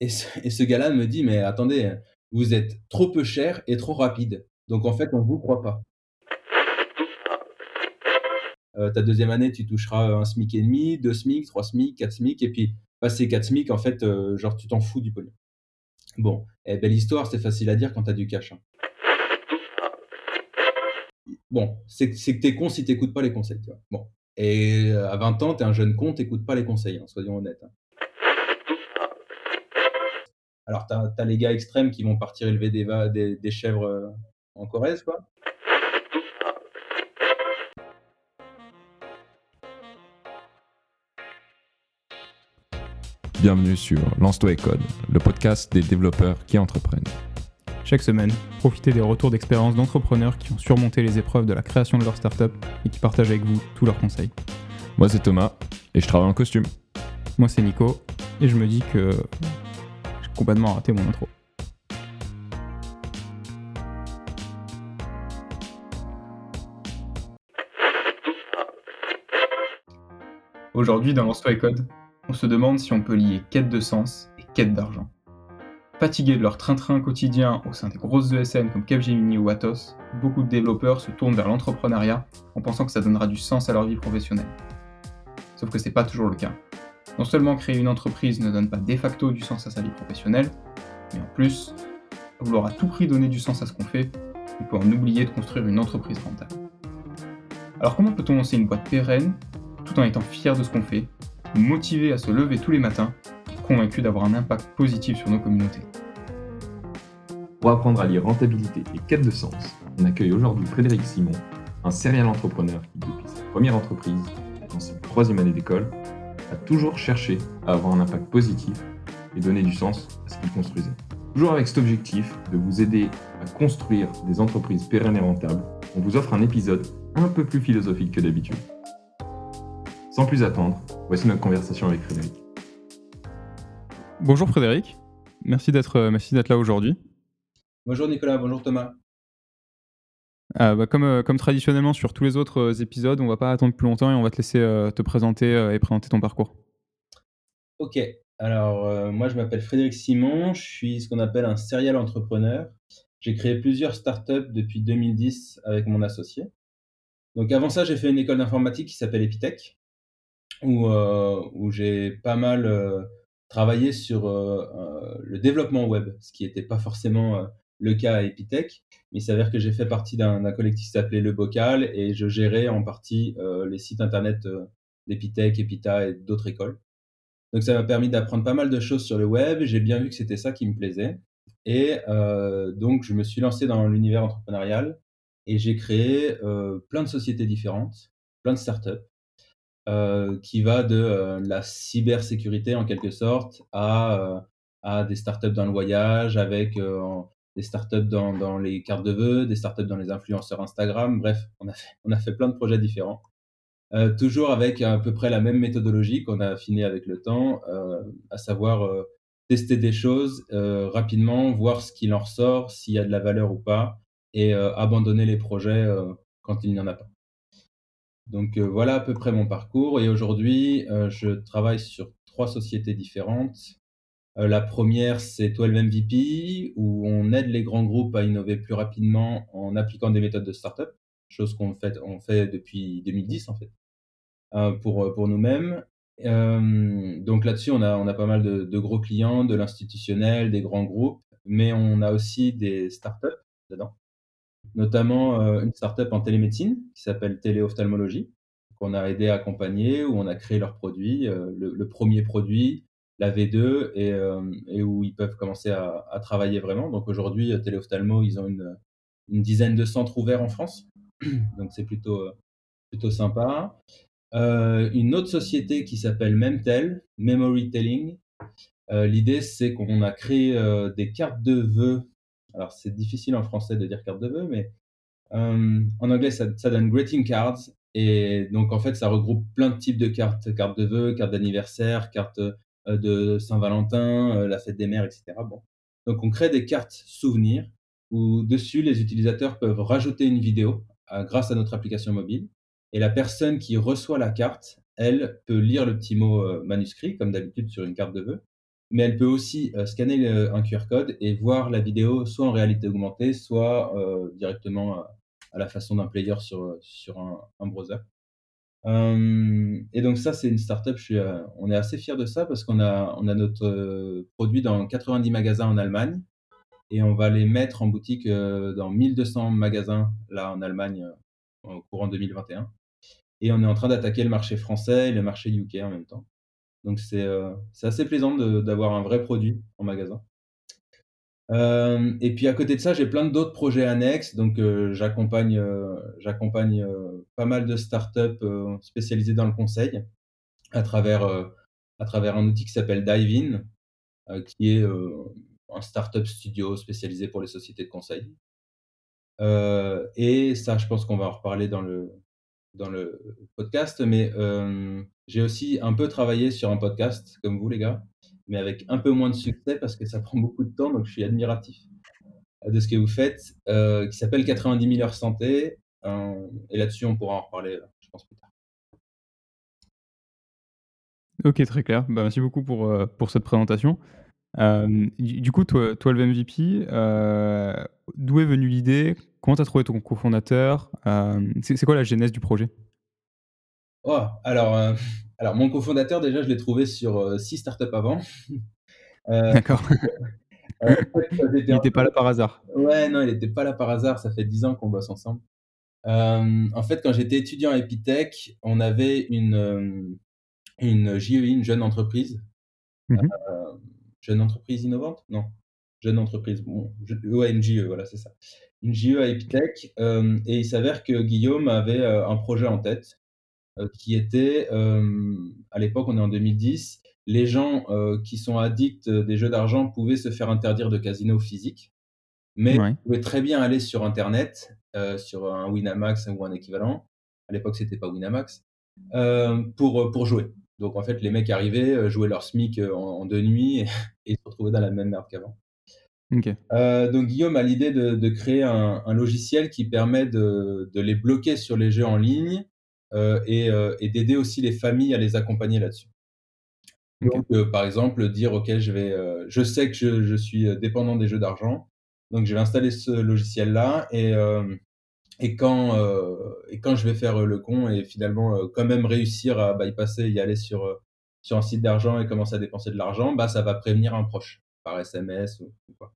et ce gars-là me dit: «Mais attendez, vous êtes trop peu cher et trop rapide, donc en fait, on vous croit pas». Heu, ta deuxième année, tu toucheras un SMIC et demi, 2 SMIC, 3 SMIC, 4 SMIC et puis passé 4 SMIC, en fait, heu, genre tu t'en fous du pognon. Bon, eh, belle histoire, c'est facile à dire quand tu as du cash, hein. Bon, c'est que c'est que tu es con si tu écoutes pas les conseils, et à 20 ans, tu es un jeune con, tu écoutes pas les conseils, hein, soyons honnêtes, hein. Alors tu as les gars extrêmes qui vont partir élever des va des des chèvres, heu, en Corrèze, quoi. Bienvenue sur Lance-toi et code, le podcast des développeurs qui entreprennent. Chaque semaine, profitez des retours d'expérience d'entrepreneurs qui ont surmonté les épreuves de la création de leur startup et qui partagent avec vous tous leurs conseils. Moi c'est Thomas et je travaille en costume. Moi c'est Nico et je me dis que complètement raté mon intro. Aujourd'hui dans Lance-toi et code, on se demande si on peut lier quête de sens et quête d'argent. Fatigués de leur train-train quotidien au sein des grosses ESN comme Capgemini ou Atos, beaucoup de développeurs se tournent vers l'entrepreneuriat en pensant que ça donnera du sens à leur vie professionnelle. Sauf que c'est pas toujours le cas. Non seulement créer une entreprise ne donne pas de facto du sens à sa vie professionnelle, mais en plus, vouloir à tout prix donner du sens à ce qu'on fait, on peut en oublier de construire une entreprise rentable. Alors comment peut-on lancer une boîte pérenne tout en étant fier de ce qu'on fait motivé à se lever tous les matins, convaincu d'avoir un impact positif sur nos communautés? Pour apprendre à lire rentabilité et quête de sens, on accueille aujourd'hui Frédéric Simon, un serial entrepreneur qui, depuis sa première entreprise, dans sa troisième année d'école, a toujours cherché à avoir un impact positif et donner du sens à ce qu'il construisait. Toujours avec cet objectif de vous aider à construire des entreprises pérennes et rentables, on vous offre un épisode un peu plus philosophique que d'habitude. Sans plus attendre, voici notre conversation avec Frédéric. Bonjour Frédéric, merci d'être euh, merci d'être là aujourd'hui. Bonjour Nicolas, bonjour Thomas. Ah, bah, comme, euh, comme traditionnellement sur tous les autres euh, épisodes, on va pas attendre plus longtemps et on va te laisser te présenter et présenter ton parcours. Ok, alors moi je m'appelle Frédéric Simon, je suis ce qu'on appelle un serial entrepreneur. J'ai créé plusieurs startups depuis 2010 avec mon associé. Donc avant ça, j'ai fait une école d'informatique qui s'appelle Epitech où, euh, j'ai pas mal euh, travaillé sur euh, le développement web, ce qui n'était pas forcément le cas à Epitech. Il s'avère que j'ai fait partie d'un collectif qui s'appelait Le Bocal et je gérais en partie les sites internet d'Epitech, Epita et d'autres écoles. Donc ça m'a permis d'apprendre pas mal de choses sur le web. J'ai bien vu que c'était ça qui me plaisait. Et donc je me suis lancé dans l'univers entrepreneurial et j'ai créé plein de sociétés différentes, plein de startups. Euh, qui va de euh, la cybersécurité en quelque sorte euh, à des startups dans le voyage, avec des startups dans, les cartes de vœux, des startups dans les influenceurs Instagram. Bref, on a fait, on plein de projets différents. toujours avec à peu près la même méthodologie qu'on a affinée avec le temps, à savoir tester des choses rapidement, voir ce qu'il en ressort, s'il y a de la valeur ou pas, et abandonner les projets quand il n'y en a pas. Donc euh, voilà à peu près mon parcours et aujourd'hui, euh, je travaille sur trois sociétés différentes. Euh, la première, c'est 12 MVP, où on aide les grands groupes à innover plus rapidement en appliquant des méthodes de startup, chose qu'on fait depuis 2010 en fait, pour, pour nous-mêmes. donc là-dessus, on a on a pas mal de gros clients, de l'institutionnel, des grands groupes, mais on a aussi des startups dedans notamment euh, une startup en télémédecine qui s'appelle Téléophtalmologie, qu'on a aidé à accompagner, où on a créé leur produit, euh, le, premier produit, la V2, euh, et, où ils peuvent commencer à, travailler vraiment. Donc aujourd'hui, Téléophtalmo, ils ont une, dizaine de centres ouverts en France, donc c'est plutôt, plutôt sympa. une autre société qui s'appelle Memtel, Memory Telling. L'idée, c'est qu'on a créé des cartes de vœux alors, c'est difficile en français de dire carte de vœux, mais euh, en anglais, ça, donne greeting cards. Et donc, en fait, ça regroupe plein de types de cartes. Cartes de vœux, cartes d'anniversaire, cartes euh, de Saint-Valentin, euh, la fête des mères, etc. Bon. Donc, on crée des cartes souvenirs où dessus, les utilisateurs peuvent rajouter une vidéo grâce à notre application mobile. Et la personne qui reçoit la carte, elle peut lire le petit mot manuscrit, comme d'habitude sur une carte de vœux. mais elle peut aussi scanner un QR code et voir la vidéo soit en réalité augmentée, soit directement à la façon d'un player sur, sur un, browser. Et donc ça, c'est une startup. Je suis, on est assez fiers de ça parce qu'on a, on a notre produit dans 90 magasins en Allemagne et on va les mettre en boutique dans 1200 magasins là en Allemagne au courant 2021. Et on est en train d'attaquer le marché français et le marché UK en même temps. Donc c'est assez plaisant d'avoir un vrai produit en magasin. Et puis à côté de ça, j'ai plein d'autres projets annexes. Donc j'accompagne j'accompagne pas mal de startups spécialisées dans le conseil à travers, à travers un outil qui s'appelle Dive In, qui est un startup studio spécialisé pour les sociétés de conseil. et ça, je pense qu'on va en reparler dans le, dans le podcast, mais j'ai aussi un peu travaillé sur un podcast, comme vous les gars, mais avec un peu moins de succès parce que ça prend beaucoup de temps, donc je suis admiratif de ce que vous faites, qui s'appelle 90 000 heures santé, et là-dessus on pourra en reparler, je pense, plus tard. Ok, très clair. Bah, merci beaucoup pour, pour cette présentation. du coup, toi, toi le MVP, d'où est venue l'idée? Comment tu as trouvé ton cofondateur? C'est quoi la genèse du projet? Oh, alors, alors, mon cofondateur, déjà, je l'ai trouvé sur six startups avant. D'accord. il n'était pas là par hasard. Ouais, non, il n'était pas là par hasard. Ça fait dix ans qu'on bosse ensemble. en fait, quand j'étais étudiant à Epitech, on avait une, une JEI, une jeune entreprise. Mmh jeune entreprise innovante? Non, jeune entreprise. Bon, ouais, une JE, voilà, c'est ça une JE à Epitech, euh, et il s'avère que Guillaume avait euh, un projet en tête euh, qui était, à l'époque, on est en 2010, les gens qui sont addicts des jeux d'argent pouvaient se faire interdire de casino physique, mais ils pouvaient très bien aller sur Internet, sur un Winamax ou un équivalent. À l'époque, c'était pas Winamax, pour, pour jouer. Donc en fait, les mecs arrivaient, jouaient leur SMIC en, deux nuits et, se retrouvaient dans la même merde qu'avant. Euh, donc Guillaume a l'idée de, créer un, logiciel qui permet de, les bloquer sur les jeux en ligne euh, euh, et, d'aider aussi les familles à les accompagner là-dessus. Donc, par exemple, dire OK, je vais, je sais que je, suis dépendant des jeux d'argent, donc je vais installer ce logiciel-là et, et quand et quand je vais faire le con et finalement quand même réussir à bypasser, y aller sur sur un site d'argent et commencer à dépenser de l'argent, bah ça va prévenir un proche par SMS ou quoi.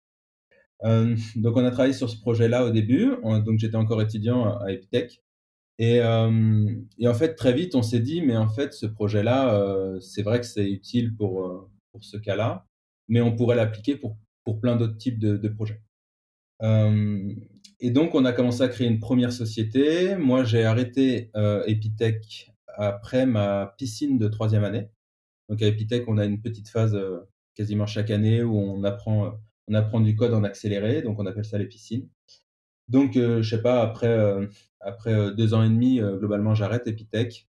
Euh, donc, on a travaillé sur ce projet-là au début. donc, j'étais encore étudiant à Epitech. Et, euh, et, en fait, très vite, on s'est dit, mais en fait, ce projet-là, euh, c'est vrai que c'est utile pour, pour ce cas-là, mais on pourrait l'appliquer pour, pour plein d'autres types de, projets. et donc, on a commencé à créer une première société. Moi, j'ai arrêté Epitech après ma piscine de troisième année. Donc, à Epitech, on a une petite phase quasiment chaque année où on apprend on apprend du code en accéléré, donc on appelle ça les piscines. Donc, euh, je sais pas, après, euh, euh, deux ans et demi, globalement, j'arrête Epitech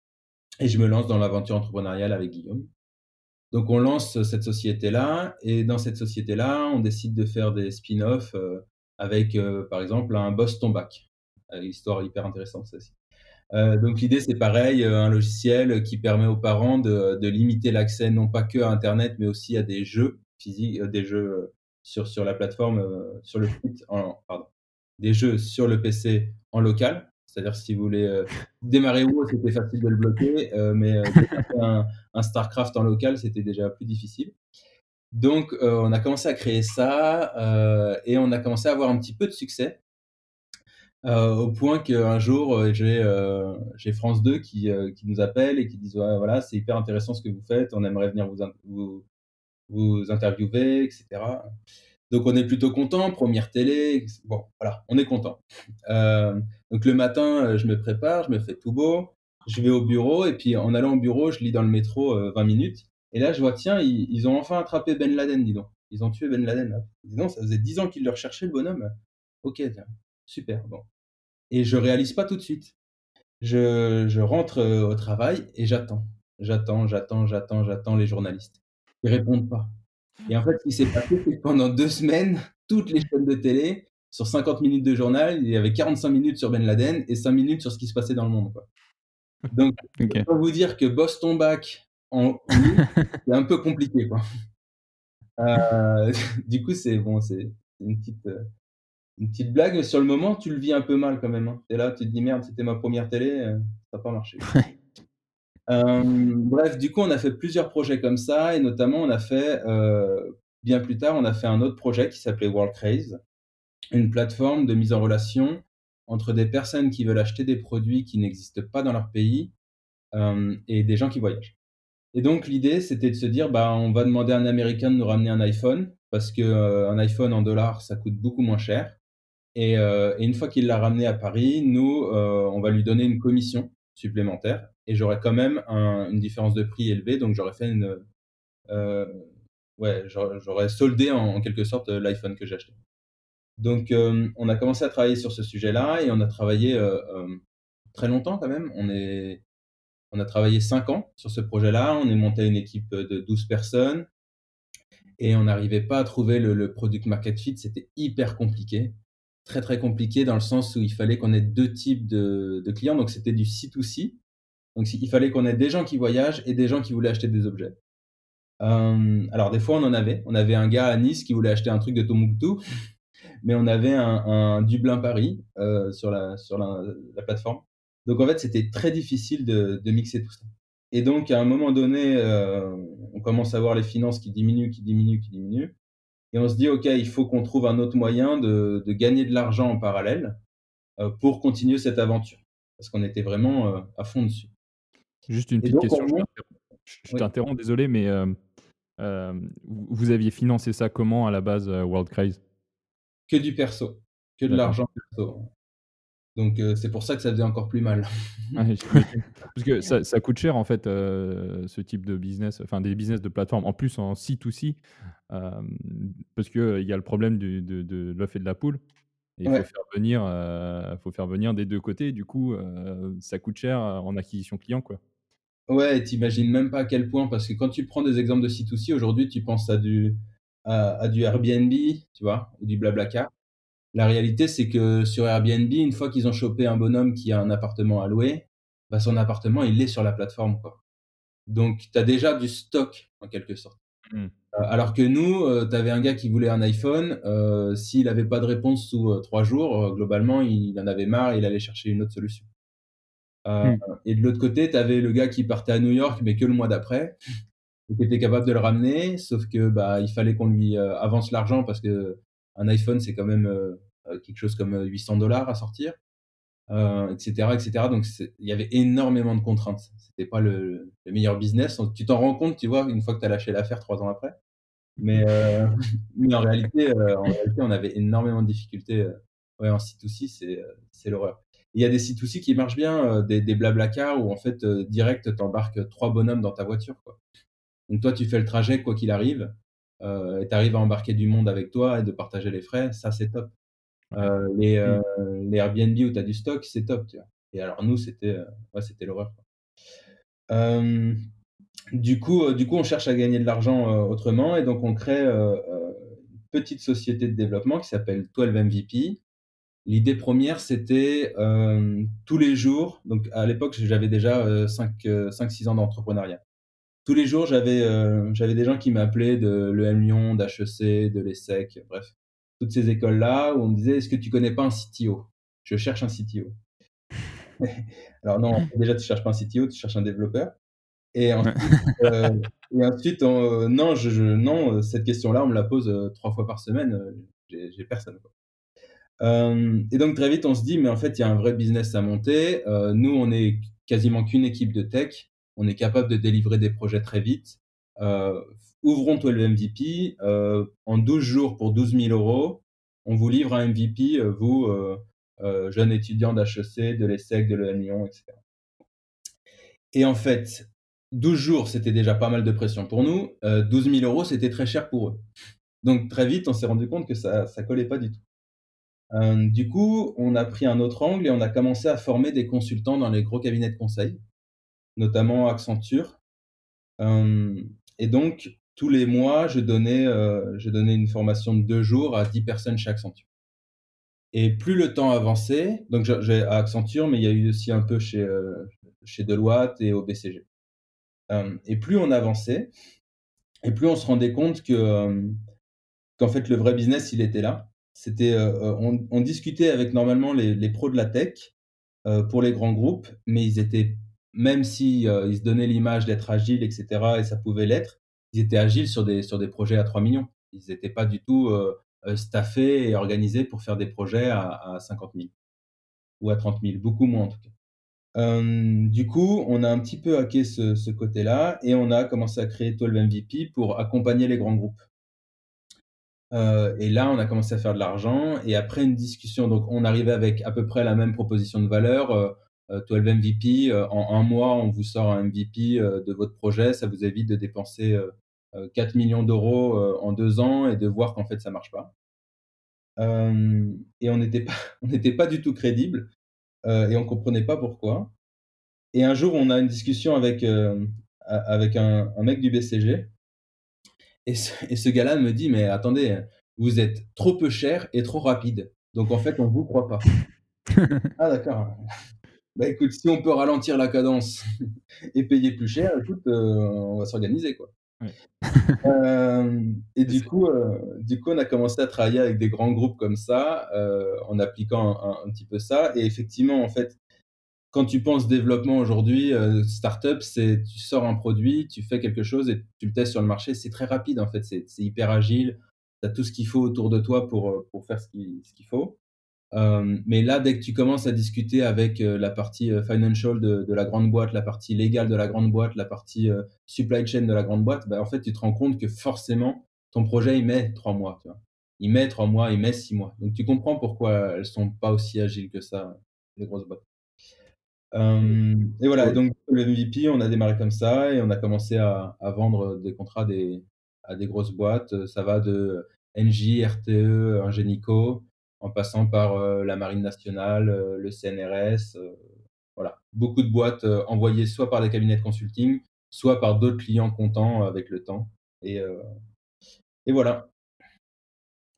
et je me lance dans l'aventure entrepreneuriale avec Guillaume. Donc, on lance cette société-là et dans cette société-là, on décide de faire des spin-offs avec, par exemple, un Boston Back. Histoire hyper intéressante, ça aussi. donc l'idée c'est pareil, un logiciel qui permet aux parents de, limiter l'accès non pas que à Internet, mais aussi à des jeux physiques, des jeux sur, la plateforme, euh, sur le site, en, pardon, des jeux sur le PC en local. C'est-à-dire si vous voulez euh, démarrer où, c'était facile de le bloquer, euh, mais un, un, StarCraft en local, c'était déjà plus difficile. Donc, on a commencé à créer ça et on a commencé à avoir un petit peu de succès. au point qu'un jour, j'ai France 2 qui, qui, nous appelle et qui disent voilà, c'est hyper intéressant ce que vous faites, on aimerait venir vous, vous, vous interviewer, etc. Donc on est plutôt content, première télé, bon voilà, on est content. Euh, donc le matin, euh, je me prépare, je me fais tout beau, je vais au bureau et puis en allant au bureau, je lis dans le métro 20 euh, minutes et là je vois tiens, ils, ont enfin attrapé Ben Laden, dis donc. Ils ont tué Ben Laden là. Dis donc, ça faisait 10 ans qu'ils le recherchaient le bonhomme. Ok, tiens, super, bon. Et je réalise pas tout de suite. Je, je rentre au travail et j'attends. J'attends, j'attends, j'attends, j'attends les journalistes. Ils répondent pas. Et en fait, ce qui s'est passé, c'est que pendant deux semaines, toutes les chaînes de télé, sur 50 minutes de journal, il y avait 45 minutes sur Ben Laden et 5 minutes sur ce qui se passait dans le monde. Quoi. Donc, okay. je peux vous dire que Boston Back en, c'est un peu compliqué. Quoi. Heu, du coup, c'est bon, c'est une petite, heu, une petite blague, mais sur le moment, tu le vis un peu mal quand même, hein. Tu es là, tu te dis: «Merde, c'était ma 1re télé, heu, ça a pas marché». Hem, bref, du coup, on a fait plusieurs projets comme ça et notamment on a fait, heu, bien plus tard, on a fait un autre projet qui s'appelait Worldcraze, une plateforme de mise en relation entre des personnes qui veulent acheter des produits qui n'existent pas dans leur pays, hem et des gens qui voyagent. Et donc l'idée, c'était de se dire: «Bah, on va demander à un Américain de nous ramener un iPhone parce que, heu, un iPhone en dollars, ça coûte beaucoup moins cher et une fois qu'il l'a ramené à Paris, nous, on va lui donner une commission supplémentaire et j'aurais quand même un une différence de prix élevée, donc j'aurais fait une, heu, ouais, j'aurais soldé en quelque sorte, heu, l'iPhone que j'ai acheté. Donc hem, on a commencé à travailler sur ce sujet-là et on a travaillé, très longtemps quand même. On est on a travaillé 5 ans sur ce projet-là. On est monté une équipe, de 12 personnes et on n'arrivait pas à trouver le le product market fit. C'était hyper compliqué. Très, très compliqué dans le sens où il fallait qu'on ait 2 types de de clients, donc c'était du C2C. Donc il fallait qu'on ait des gens qui voyagent et des gens qui voulaient acheter des objets. Hem, alors des fois, on en avait. On avait un gars à Nice qui voulait acheter un truc de Tombouctou, mais on avait un Dublin-Paris, heu, sur la sur la la plateforme. Donc en fait, c'était très difficile de de mixer tout ça. Et donc à un moment donné, heu, on commence à voir les finances qui diminuent, qui diminuent, qui diminuent et on se dit: «OK, il faut qu'on trouve un autre moyen de de gagner de l'argent en parallèle, heu, pour continuer cette aventure». Parce qu'on était vraiment, à fond dessus. Juste une Et petite donc on question, je t'interromps oui. désolé, mais hem, hem, vous aviez financé ça comment à la base, heu, Worldcraze? Que du perso, que de l'argent perso. Donc c'est pour ça que ça faisait encore plus mal. Ouais. Parce que ça ça coûte cher en fait, ce type de business, enfin des business de plateforme. En plus en C2C, hem, parce qu'il y a le problème du de de l'œuf et de la poule il faut faire venir, faut faire venir des 2 côtés. Du coup, ça coûte cher, en acquisition client, quoi. Ouais et tu imagines même pas à quel point parce que quand tu prends des exemples de C2C aujourd'hui, tu penses à du à à du Airbnb, tu vois? Ou du BlaBlaCar. La réalité, c'est que sur Airbnb, une fois qu'ils ont chopé un bonhomme qui a un appartement à louer, bah, son appartement, il est sur la plateforme, quoi. Donc tu as déjà du stock en quelque sorte. Mmh. Heu, alors que nous, heu, tu avais un gars qui voulait un iPhone, heu, s'il avait pas de réponse sous, heu, 3 jours, globalement, il en avait marre, il allait chercher une autre solution. Heu Mmh. et de l'autre côté, tu avais le gars qui partait à New York, mais que le mois d'après qui était capable de le ramener, sauf que, bah, il fallait qu'on lui, heu, avance l'argent parce qu'un iPhone, c'est quand même, heu, quelque chose comme, heu, 800 $ à sortir, heu et cetera et cetera. Donc il y avait énormément de contraintes. C'était pas le le meilleur business. Donc tu t'en rends compte, tu vois, une fois que tu as lâché l'affaire 3 ans après. Mais mais en réalité, en réalité, on avait énormément de difficultés, ouais, en C2C, c'est, heu, c'est l'horreur. Il y a des C2C qui marchent bien, heu, des des BlaBlaCar où en fait, heu, direct, tu embarques 3 bonhommes dans ta voiture, quoi. Donc toi, tu fais le trajet quoi qu'il arrive, heu et tu arrives à embarquer du monde avec toi et de partager les frais, ça, c'est top. Les, Mmh. les Airbnb où tu as du stock, c'est top, tu vois? Et alors nous, c'était, ouais, c'était l'horreur, du coup, heu, du coup, on cherche à gagner de l'argent, autrement et donc on crée, une petite société de développement qui s'appelle 12 MVP. L'idée première, c'était, hem, tous les jours donc à l'époque, j'avais déjà, heu, 5, heu, 5-6 ans d'entrepreneuriat. Tous les jours, j'avais, heu, j'avais des gens qui m'appelaient de l'EM Lyon, d'HEC, de l'ESSEC, bref, toutes ces écoles-là où on me disait: «Est-ce que tu connais pas un CTO? Je cherche un CTO». Alors non, déjà, tu cherches pas un CTO, tu cherches un développeur et ensuite, heu et ensuite on non, je je non, heu, cette question-là, on me la pose, 3 fois par semaine, j'ai j'ai personne, quoi. Hem et donc très vite, on se dit: «Mais en fait, il y a un vrai business à monter». Heu, nous, on est quasiment qu'une équipe de tech. On est capable de délivrer des projets très vite. Heu, ouvrons 12 MVP, heu, en 12 jours pour 12 000 €, on vous livre un MVP, vous, heu heu, jeune étudiant d'HEC, de l'ESSEC, de l'EM Lyon et cetera. Et en fait, 12 jours, c'était déjà pas mal de pression pour nous, heu, 12 000 €, c'était très cher pour eux. Donc très vite, on s'est rendu compte que ça ça collait pas du tout. Hem, du coup, on a pris un autre angle et on a commencé à former des consultants dans les gros cabinets de conseil, notamment Accenture. Hem et donc tous les mois, heu, je donnais une formation de 2 jours à 10 personnes chez Accenture. Et plus le temps avançait, donc j'ai à Accenture, mais il y a eu aussi un peu chez, chez Deloitte et au BCG. Et plus on avançait et plus on se rendait compte que, qu'en fait, le vrai business, il était là. C'était, heu heu, on discutait avec normalement les les pros de la tech, heu, pour les grands groupes, mais ils étaient même si, ils se donnaient l'image d'être agiles et cetera et ça pouvait l'être, ils étaient agiles sur des sur des projets à 3 000 000. Ils étaient pas du tout, staffés et organisés pour faire des projets à à 50 000 ou à 30 000, beaucoup moins en tout cas. Du coup, on a un petit peu hacké ce ce côté-là et on a commencé à créer 12 MVP pour accompagner les grands groupes. Heu et là, on a commencé à faire de l'argent et après une discussion donc on arrivait avec à peu près la même proposition de valeur, heu heu, 12 MVP, en 1 mois, on vous sort un MVP, de votre projet. Ça vous évite de dépenser, heu heu, 4 000 000 €, heu, en 2 ans et de voir qu'en fait ça marche pas. Et on n'était pas pas du tout crédible, et on comprenait pas pourquoi et un jour, on a une discussion avec, avec un un mec du BCG et ce et ce gars-là me dit: «Mais attendez, vous êtes trop peu cher et trop rapide, donc en fait, on vous croit pas». «Ah d'accord, bah écoute, si on peut ralentir la cadence et payer plus cher, écoute, heu, on va s'organiser quoi». Ouais. Hem et du coup, heu, du coup, on a commencé à travailler avec des grands groupes comme ça, en appliquant un un petit peu ça et effectivement, en fait, quand tu penses développement aujourd'hui, heu, start-up, c'est tu sors un produit, tu fais quelque chose et tu le testes sur le marché. C'est très rapide en fait, c'est hyper agile. Tu as tout ce qu'il faut autour de toi pour, heu, pour faire ce qui ce qu'il faut. Hem, mais là, dès que tu commences à discuter avec, la partie, financial de la grande boîte, la partie légale de la grande boîte, la partie, supply chain de la grande boîte, bah, en fait, tu te rends compte que forcément, ton projet, il met 3 mois, tu vois? Il met 3 mois, il met 6 mois. Donc tu comprends pourquoi elles sont pas aussi agiles que ça, les grosses boîtes. Hem et voilà donc le MVP, on a démarré comme ça et on a commencé à à vendre des contrats des à des grosses boîtes. Ça va de Engie, RTE, Ingenico, en passant par, heu, la marine nationale, heu, le CNRS, voilà. Beaucoup de boîtes, envoyées soit par des cabinets de consulting, soit par d'autres clients contents avec le temps et et voilà.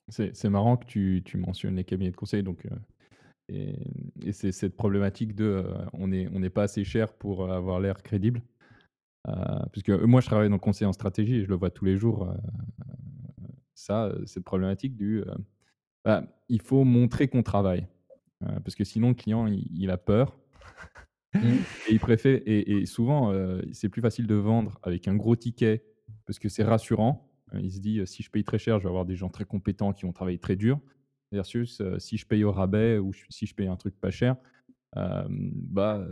C'est c'est marrant que tu tu mentionnes les cabinets de conseil donc, et et c'est cette problématique de, heu, on est on n'est pas assez cher pour avoir l'air crédible. Heu, puisque moi je travaille dans le conseil en stratégie et je le vois tous les jours, ça, cette problématique du, bah, il faut montrer qu'on travaille. Parce que sinon le client il il a peur Mmh. et il préfère et et souvent, c'est plus facile de vendre avec un gros ticket parce que c'est rassurant. Il se dit, «Si je paye très cher, je vais avoir des gens très compétents qui vont travailler très dur» versus, si je paye au rabais ou si je paye un truc pas cher, bah,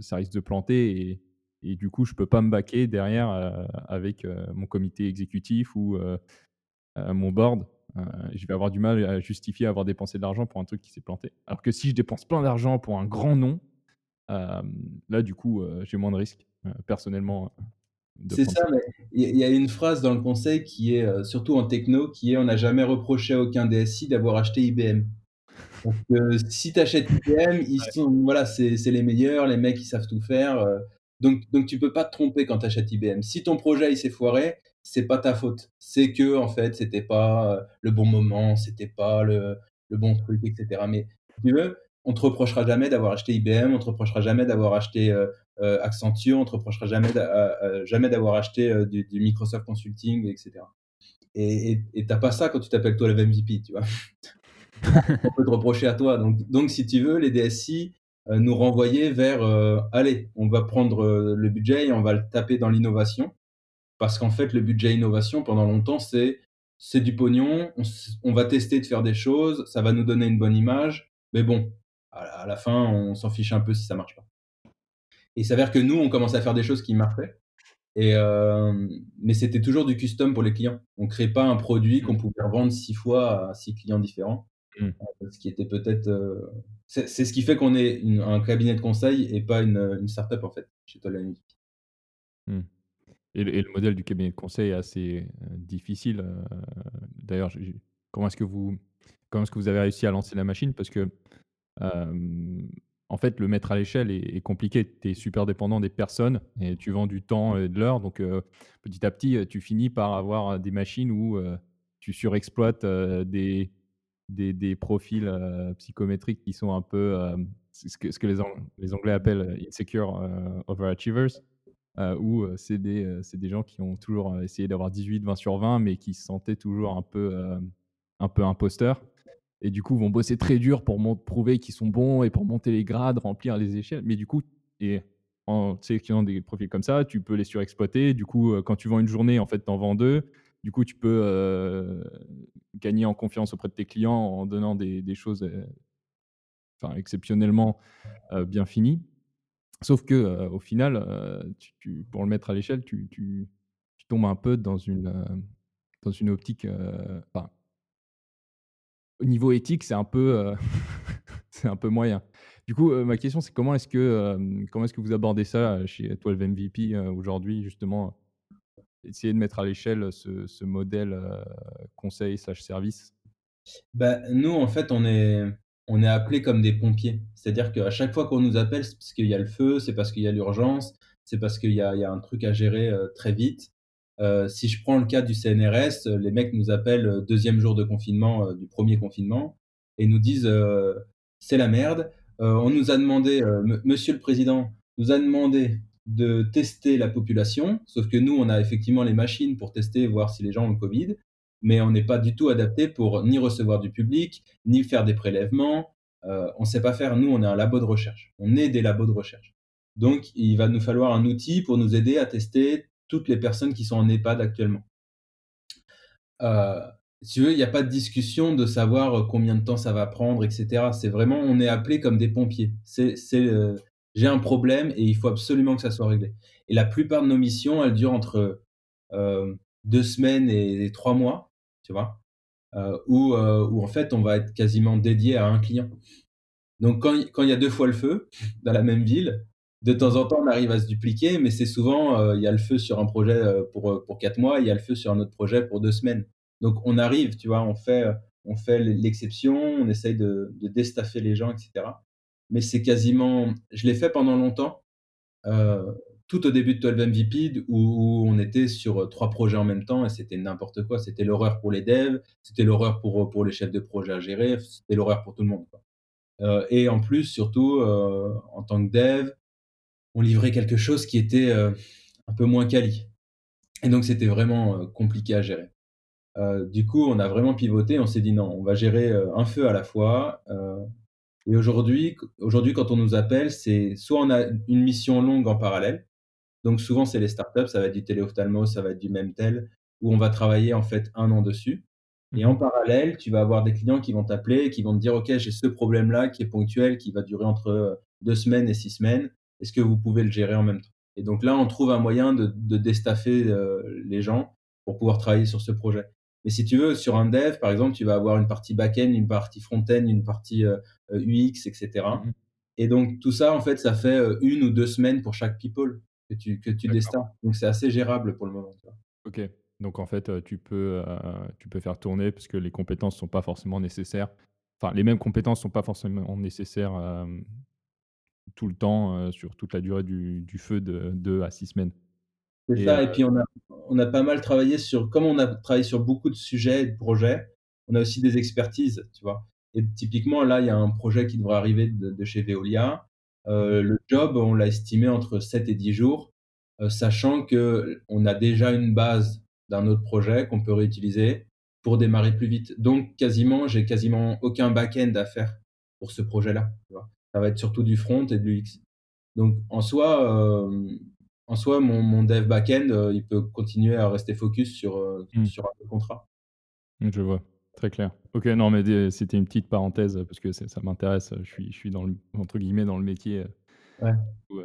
ça risque de planter et du coup je peux pas me baquer derrière, avec, mon comité exécutif ou, mon board. Je vais avoir du mal à justifier avoir dépensé de l'argent pour un truc qui s'est planté. Alors que si je dépense plein d'argent pour un grand nom, là du coup, j'ai moins de risques, personnellement, C'est ça, mais il y a une phrase dans le conseil qui est, heu, surtout en techno, qui est: «On n'a jamais reproché à aucun DSI d'avoir acheté IBM». Donc heu, si tu achètes IBM, ils Ouais. sont voilà, c'est les meilleurs, les mecs, ils savent tout faire, heu, donc donc tu peux pas te tromper quand tu achètes IBM. Si ton projet, il s'est foiré, c'est pas ta faute. C'est qu'en fait, c'était pas, heu, le bon moment, c'était pas le le bon truc et cetera. Mais si tu veux, on te reprochera jamais d'avoir acheté IBM, on te reprochera jamais d'avoir acheté, heu heu, Accenture, on te reprochera jamais heu, jamais d'avoir acheté, du du Microsoft Consulting et cetera et et et tu as pas ça quand tu t'appelles toi le MVP, tu vois? On peut te reprocher à toi. Donc donc si tu veux, les DSI, nous renvoyaient vers, «Allez, on va prendre, le budget et on va le taper dans l'innovation». Parce qu'en fait, le budget innovation, pendant longtemps, c'est c'est du pognon, on va tester de faire des choses, ça va nous donner une bonne image, mais bon, à la fin, on s'en fiche un peu si ça marche pas. Et il s'avère que nous, on commence à faire des choses qui marchaient et hem, mais c'était toujours du custom pour les clients. On crée pas un produit qu'on Mmh. pouvait revendre 6 fois à 6 clients différents. Mmh. Heu, ce qui était peut-être, heu c'est ce qui fait qu'on est une un cabinet de conseil et pas une, une start-up en fait, chez. Mmh et le et le modèle du cabinet de conseil est assez, difficile, d'ailleurs, comment est-ce que vous comment est-ce que vous avez réussi à lancer la machine? Parce que, en fait, le mettre à l'échelle est compliqué. Tu es super dépendant des personnes et tu vends du temps et de l'heure donc petit à petit, tu finis par avoir, des machines où, tu surexploites, des des profils, psychométriques qui sont un peu, ce que les Ang les Anglais appellent, insecure, overachievers. où, c'est des, des gens qui ont toujours, essayé d'avoir 18-20 sur 20, mais qui se sentaient toujours un peu, un peu imposteurs et du coup vont bosser très dur pour prouver qu'ils sont bons et pour monter les grades, remplir les échelles. Mais du coup et en sélectionnant des profils comme ça, tu peux les surexploiter. Du coup, heu, quand tu vends une journée, en fait, tu en vends 2. Du coup, tu peux, heu, gagner en confiance auprès de tes clients en donnant des choses, heu, enfin exceptionnellement, bien finies. Sauf que, au final, pour le mettre à l'échelle, tu tombes un peu dans une, dans une optique, au niveau éthique, c'est un peu, heu, c'est un peu moyen. Du coup, heu, ma question, c'est comment est-ce que, hem, comment est-ce que vous abordez ça, chez 12 MVP, aujourd'hui, justement, essayer de mettre à l'échelle, ce modèle, heu, conseil/service? Bah, nous, en fait, on est on est appelés comme des pompiers. C'est-à-dire qu'à chaque fois qu'on nous appelle, c'est parce qu'il y a le feu, c'est parce qu'il y a l'urgence, c'est parce qu'il y a un truc à gérer, très vite. Heu, si je prends le cas du CNRS, heu, les mecs nous appellent, heu, 2 jour de confinement, du premier confinement et nous disent, «C'est la merde, on nous a demandé, monsieur le président nous a demandé de tester la population», sauf que nous, on a effectivement les machines pour tester, voir si les gens ont le covid mais on n'est pas du tout adapté pour ni recevoir du public, ni faire des prélèvements. Euh, on ne sait pas faire. Nous, on est un labo de recherche. On est des labos de recherche. Donc, il va nous falloir un outil pour nous aider à tester toutes les personnes qui sont en EHPAD actuellement. Euh, si il n'y a pas de discussion de savoir combien de temps ça va prendre, etc. C'est vraiment, on est appelé comme des pompiers. Euh, j'ai un problème et il faut absolument que ça soit réglé. Et la plupart de nos missions, elles durent entre euh, deux semaines et trois mois tu vois? Où, en fait, on va être quasiment dédié à un client. Donc quand il y a 2 fois le feu dans la même ville, de temps en temps, on arrive à se dupliquer, mais c'est souvent, heu, il y a le feu sur un projet, heu, pour, heu, pour 4 mois, il y a le feu sur un autre projet pour 2 semaines. Donc on arrive, tu vois? On fait, on fait l'exception, on essaye de de déstaffer les gens et cetera. Mais c'est quasiment je l'ai fait pendant longtemps, tout au début de 12 MVP où, on était sur euh, trois projets en même temps et c'était n'importe quoi. C'était l'horreur pour les devs, c'était l'horreur pour, euh, pour les chefs de projet à gérer, c'était l'horreur pour tout le monde. Euh, et en plus, surtout, euh, en tant que dev, on livrait quelque chose qui était euh, un peu moins quali. Et donc, c'était vraiment euh, compliqué à gérer. Euh, du coup, on a vraiment pivoté. On s'est dit non, on va gérer euh, un feu à la fois. Euh, et aujourd'hui, aujourd'hui, quand on nous appelle, c'est soit on a une mission longue en parallèle, donc souvent, c'est les startups, ça va être du téléophtalmo, ça va être du Memtel, où on va travailler en fait un an dessus. Et en Mmh parallèle, tu vas avoir des clients qui vont t'appeler qui vont te dire: «OK, j'ai ce problème-là qui est ponctuel, qui va durer entre, heu, 2 semaines et 6 semaines. Est-ce que vous pouvez le gérer en même temps?» et donc là, on trouve un moyen de de déstaffer, heu, les gens pour pouvoir travailler sur ce projet. Mais si tu veux, sur un dev, par exemple, tu vas avoir une partie back-end, une partie front-end, une partie, heu, UX et cetera Mmh et donc tout ça, en fait, ça fait, heu, 1 ou 2 semaines pour chaque people que tu que tu. Donc c'est assez gérable pour le moment, tu vois? OK. Donc en fait, tu peux, tu peux faire tourner parce que les compétences sont pas forcément nécessaires. Enfin, les mêmes compétences sont pas forcément nécessaires, tout le temps, heu, sur toute la durée du du feu de 2 à 6 semaines C'est ça et puis on a on a pas mal travaillé sur comme on a travaillé sur beaucoup de sujets et de projets, on a aussi des expertises, tu vois? Et typiquement, là, il y a un projet qui devrait arriver de de chez Veolia. Heu, le job, on l'a estimé entre 7 et 10 jours, sachant qu'on a déjà une base d'un autre projet qu'on peut réutiliser pour démarrer plus vite. Donc quasiment, j'ai quasiment aucun back-end à faire pour ce projet-là, tu vois? Ça va être surtout du front et de l'UX. Donc en soi, hem, en soi, mon mon dev back-end, heu, il peut continuer à rester focus sur, heu, mh. sur un contrat. Mmh, je vois, très clair. OK, non, mais c'était une petite parenthèse, heu, parce que ça m'intéresse, je suis je suis dans le entre guillemets «dans le métier», Ouais.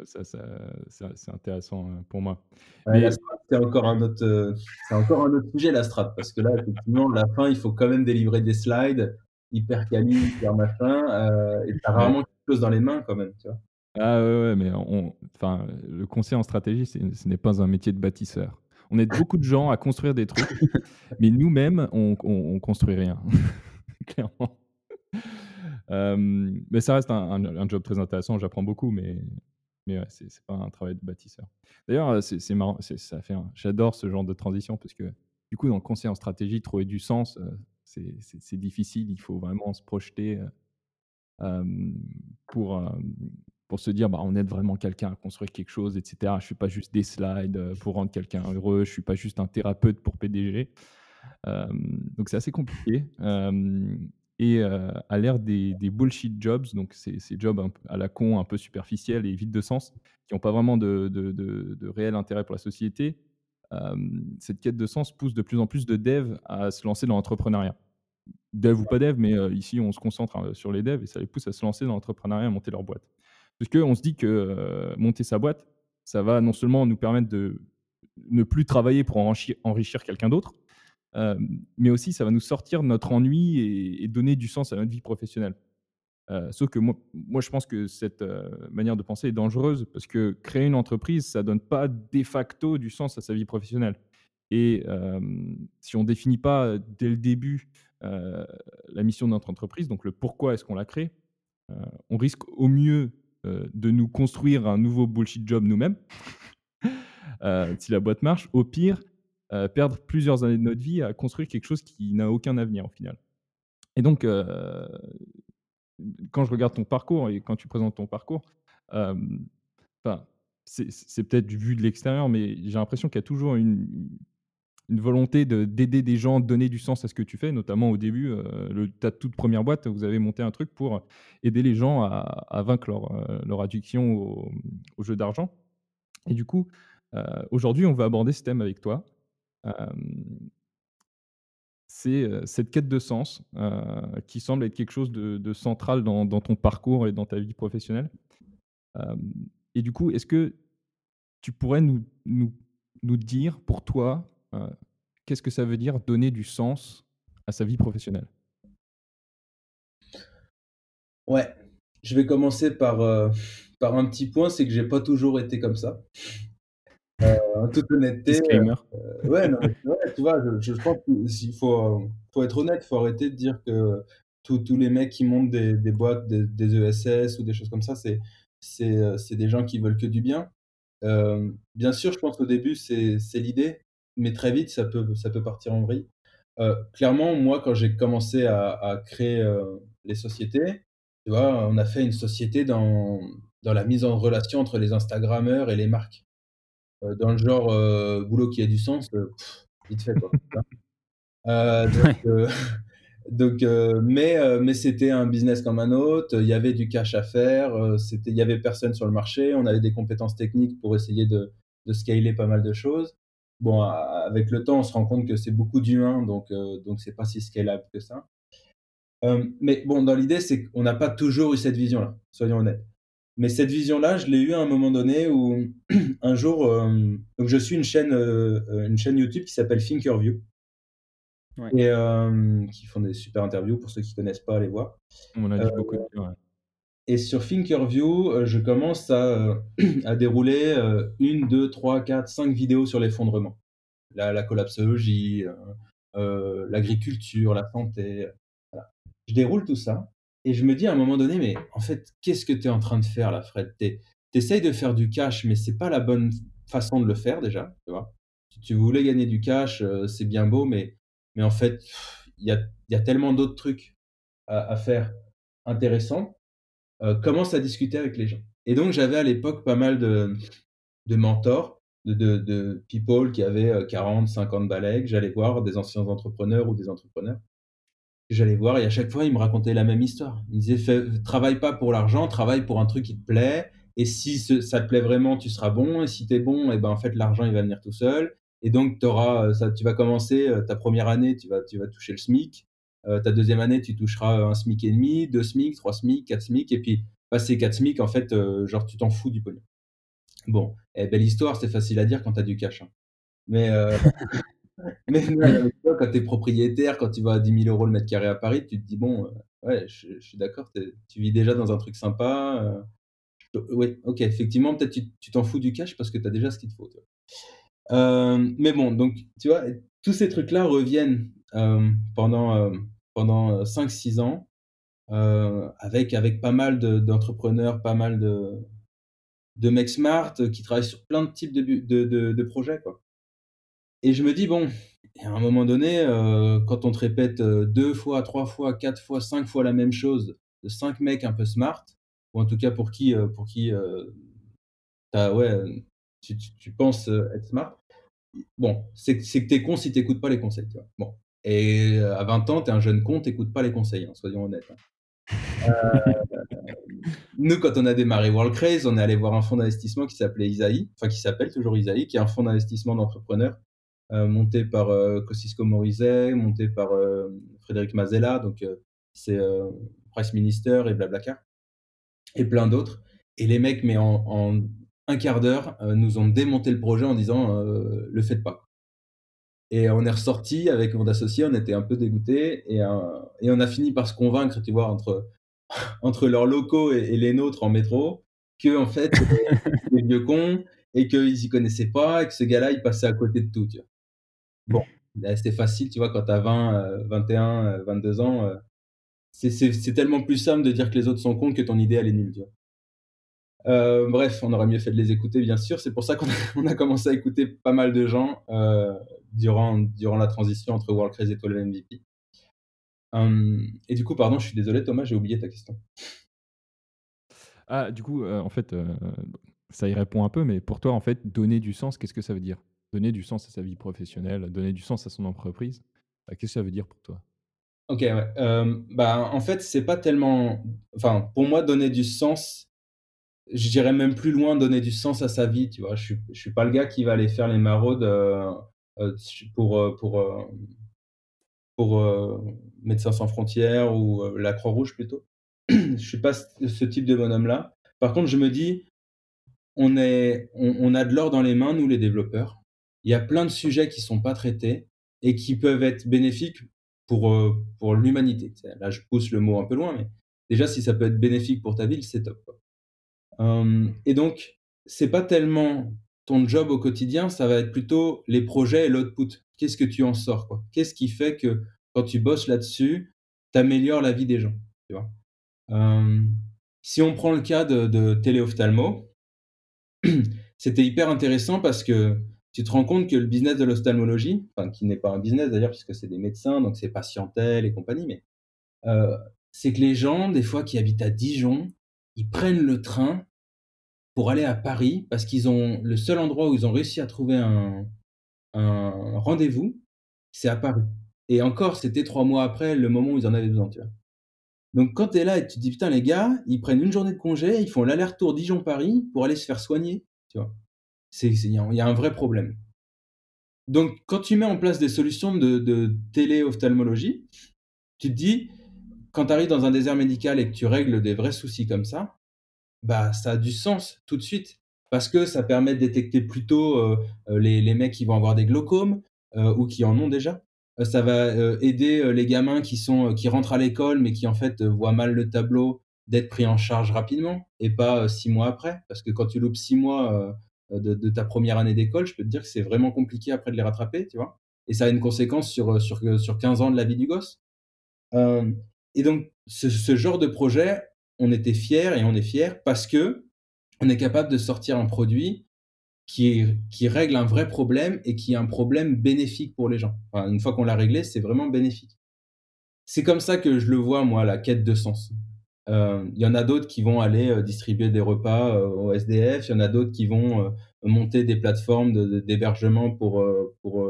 ça ça c'est intéressant, pour moi. Ouais, Mais c'est encore un autre, encore un autre sujet la strat, parce que là, effectivement, à la fin, il faut quand même délivrer des slides hyper quali, hyper machin, et rarement chose dans les mains quand même, tu vois? ah ouais, ouais, mais on enfin, le conseil en stratégie, ce n'est pas un métier de bâtisseur. On aide beaucoup de gens à construire des trucs, mais nous-mêmes, on on on construit rien, clairement. Hem, mais ça reste un un un job très intéressant, j'apprends beaucoup, mais mais ouais, c'est pas un travail de bâtisseur. D'ailleurs, heu, c'est marrant, ça fait j'adore ce genre de transition parce que, du coup, dans le conseil en stratégie, trouver du sens, heu, c'est difficile. Il faut vraiment se projeter, pour, pour se dire: «Bah, on aide vraiment quelqu'un à construire quelque chose et cetera. Je fais pas juste des slides, pour rendre quelqu'un heureux, je suis pas juste un thérapeute pour PDG». Donc c'est assez compliqué, et à l'ère des des bullshit jobs, donc ces ces jobs à la con, un peu superficiels et vides de sens, qui ont pas vraiment de de réel intérêt pour la société, cette quête de sens pousse de plus en plus de devs à se lancer dans l'entrepreneuriat. Dev ou pas dev, mais ici on se concentre, heu, sur les devs et ça les pousse à se lancer dans l'entrepreneuriat, à monter leur boîte. Parce qu'on se dit que, monter sa boîte, ça va non seulement nous permettre de ne plus travailler pour enrichir enrichir quelqu'un d'autre, mais aussi ça va nous sortir de notre ennui et et donner du sens à notre vie professionnelle. Sauf que moi moi je pense que cette, manière de penser est dangereuse parce que créer une entreprise, ça donne pas de facto du sens à sa vie professionnelle et si on définit pas dès le début, la mission de notre entreprise, donc le pourquoi est-ce qu'on la crée, heu, on risque au mieux, heu, de nous construire un nouveau bullshit job nous-mêmes, si la boîte marche. Au pire, perdre plusieurs années de notre vie à construire quelque chose qui n'a aucun avenir au final et donc quand je regarde ton parcours et quand tu présentes ton parcours, c'est peut-être vu de l'extérieur, mais j'ai l'impression qu'il y a toujours une une volonté de d'aider des gens, de donner du sens à ce que tu fais, notamment au début, le ta toute première boîte, vous avez monté un truc pour aider les gens à vaincre leur, heu, leur addiction au, aux jeux d'argent et du coup, heu, aujourd'hui, on va aborder ce thème avec toi. C'est, cette quête de sens, qui semble être quelque chose de central dans ton parcours et dans ta vie professionnelle. Et du coup, est-ce que tu pourrais nous dire pour toi, heu, qu'est-ce que ça veut dire donner du sens à sa vie professionnelle? Ouais, je vais commencer par, heu, par un petit point, c'est que j'ai pas toujours été comme ça. Heu, en toute honnêteté, ouais, non, vrai, tu vois? Je je pense que s'il faut, faut être honnête, faut arrêter de dire que tous tous les mecs qui montent des des boîtes, des des ESS ou des choses comme ça, c'est c'est, des gens qui veulent que du bien. Bien sûr, je pense qu'au début, c'est c'est l'idée, mais très vite, ça peut ça peut partir en vrille. Heu, clairement, moi, quand j'ai commencé à à créer, heu, les sociétés, tu vois? On a fait une société dans dans la mise en relation entre les instagrammeurs et les marques. Heu, dans le genre, boulot qui a du sens, vite fait, quoi, donc donc mais mais c'était un business comme un autre, il y avait du cash à faire, c'était il y avait personne sur le marché, on avait des compétences techniques pour essayer de de scaler pas mal de choses. Bon, avec le temps, on se rend compte que c'est beaucoup d'humains, donc heu, donc c'est pas si scalable que ça. Hem, mais bon, dans l'idée, c'est qu'on n'a pas toujours eu cette vision-là, soyons honnêtes. Mais cette vision-là, je l'ai eue à un moment donné où un jour, hem, donc je suis une chaîne, heu, une chaîne YouTube qui s'appelle Thinkerview Ouais. et qui font des super interviews pour ceux qui connaissent pas, allez voir. On a dit beaucoup de ouais. Et sur Thinkerview, heu, je commence à, heu, à dérouler, heu, 1-2-3-4-5 vidéos sur l'effondrement. La la collapsologie, heu, l'agriculture, la santé. Je déroule tout ça et je me dis à un moment donné: «Mais en fait, qu'est-ce que tu es en train de faire là, Fred? Tu es tu essayes de faire du cash, mais c'est pas la bonne façon de le faire déjà», tu vois? Tu voulais gagner du cash, c'est bien beau, mais mais en fait, il y a y a tellement d'autres trucs à faire intéressants. Heu, commence à discuter avec les gens. Et donc j'avais à l'époque pas mal de mentors, de people qui avaient, heu, 40-50 balais, que j'allais voir, des anciens entrepreneurs ou des entrepreneurs. J'allais voir et à chaque fois, ils me racontaient la même histoire. Ils me disaient: «Fais travaille pas pour l'argent, travaille pour un truc qui te plaît. Et si ça te plaît vraiment, tu seras bon. Et si tu es bon et ben, en fait, l'argent, il va venir tout seul. Et donc auras, ça tu vas commencer, ta première année, tu vas tu vas toucher le SMIC, heu, ta deuxième année, tu toucheras, 1 SMIC et demi, 2 SMIC, 3 SMIC, 4 SMIC et puis passé 4 SMIC, en fait, heu, genre tu t'en fous du pognon». Bon, eh, belle histoire, c'est facile à dire quand tu as du cash, hein. Mais heu, mais vois, quand tu es propriétaire, quand tu vas à 10 000 € le mètre carré à Paris, tu te dis: «Bon, ouais, je suis d'accord, tu vis déjà dans un truc sympa, oui, OK, effectivement, peut-être tu t'en fous du cash parce que tu as déjà ce qu'il te faut, tu vois?» Hem, mais bon, donc tu vois, tous ces trucs-là reviennent, pendant, hem, pendant, heu, 5-6 ans, heu, avec avec pas mal de d'entrepreneurs, pas mal de de mecs smart, qui travaillent sur plein de types de de de projets, quoi. Et je me dis: «Bon» à un moment donné, quand on te répète, heu, 2 fois, 3 fois, 4 fois, 5 fois la même chose, de 5 mecs un peu smart, ou en tout cas pour qui, pour qui, ouais, tu tu penses, être smart. Bon, c'est que tu con si tu écoutes pas les conseils? Bon et à 20 ans, tu es un jeune con, tu pas les conseils, hein, soyons honnêtes, hein. nous, quand on a démarré World Craze, on est allé voir un fonds d'investissement qui s'appelait Isaïe, enfin qui s'appelle toujours Isaïe, qui est un fonds d'investissement d'entrepreneurs euh, monté par euh, Morizet, monté par euh, Frédéric Mazella, donc c'est Price Minister et Blablacar, et plein d'autres. Et les mecs, mais en, un quart d'heure, nous ont démonté le projet en disant le faites pas. Et on est ressorti avec mon associé, on était un peu dégoûtés et, et on a fini par se convaincre, tu vois, entre, entre leurs locaux et, les nôtres en métro, que en fait, c'était des vieux cons et qu'ils y connaissaient pas et que ce gars-là, il passait à côté de tout. Tu vois. Bon, c'était facile, tu vois, quand tu as 20, 21, 22 ans, euh, c'est tellement plus simple de dire que les autres sont cons que ton idée, elle est nulle, tu vois. Euh, bref, on aurait mieux fait de les écouter, bien sûr. C'est pour ça qu'on a, a, commencé à écouter pas mal de gens euh, durant, durant la transition entre World Crazy et Total MVP. Hum, et du coup, pardon, je suis désolé, Thomas, j'ai oublié ta question. Ah, du coup, en fait, ça y répond un peu, mais pour toi, en fait, donner du sens, qu'est-ce que ça veut dire? Donner du sens à sa vie professionnelle, donner du sens à son entreprise. Bah, qu'est-ce que ça veut dire pour toi? Ok, ouais. bah, en fait, c'est pas tellement. Enfin, pour moi, donner du sens, je dirais même plus loin, donner du sens à sa vie. Tu vois, je suis, suis pas le gars qui va aller faire les maraudes euh, euh, pour, euh, pour, pour Médecins sans frontières ou la Croix-Rouge plutôt. je suis pas ce type de bonhomme-là. Par contre, je me dis, on, est, on a de l'or dans les mains, nous les développeurs il y a plein de sujets qui sont pas traités et qui peuvent être bénéfiques pour, pour l'humanité. Là, je pousse le mot un peu loin, mais déjà, si ça peut être bénéfique pour ta ville, c'est top. Et donc, c'est pas tellement ton job au quotidien, ça va être plutôt les projets et l'output. Qu'est-ce que tu en sors Qu'est-ce qui fait que quand tu bosses là-dessus, tu améliores la vie des gens hum, Si on prend le cas de, de téléophtalmo, c'était hyper intéressant parce que tu te rends compte que le business de l'ophtalmologie, qui n'est pas un business d'ailleurs, puisque c'est des médecins, donc c'est patientèle et compagnie, mais euh, c'est que les gens, des fois, qui habitent à Dijon, ils prennent le train pour aller à Paris parce qu'ils ont le seul endroit où ils ont réussi à trouver un, rendez-vous, c'est à Paris. Et encore, c'était trois mois après le moment où ils en avaient besoin. Donc quand tu es là et tu te dis, putain, les gars, ils prennent une journée de congé, ils font l'aller-retour Dijon-Paris pour aller se faire soigner, tu vois il y, a un vrai problème. Donc, quand tu mets en place des solutions de, de téléophtalmologie, tu te dis, quand tu arrives dans un désert médical et que tu règles des vrais soucis comme ça, bah, ça a du sens tout de suite. Parce que ça permet de détecter plus tôt euh, euh, les, les, mecs qui vont avoir des glaucomes euh, ou qui en ont déjà. ça va aider les gamins qui, sont, qui rentrent à l'école mais qui en fait voient mal le tableau d'être pris en charge rapidement et pas six mois après. Parce que quand tu loupes six mois euh, de, ta première année d'école, je peux te dire que c'est vraiment compliqué après de les rattraper, tu vois. Et ça a une conséquence sur, sur, sur 15 ans de la vie du gosse. Et donc, ce, genre de projet, on était fiers et on est fiers parce que on est capable de sortir un produit qui, qui règle un vrai problème et qui est un problème bénéfique pour les gens. une fois qu'on l'a réglé, c'est vraiment bénéfique. C'est comme ça que je le vois, moi, la quête de sens. Il y en a d'autres qui vont aller distribuer des repas au SDF, il y en a d'autres qui vont monter des plateformes d'hébergement pour, pour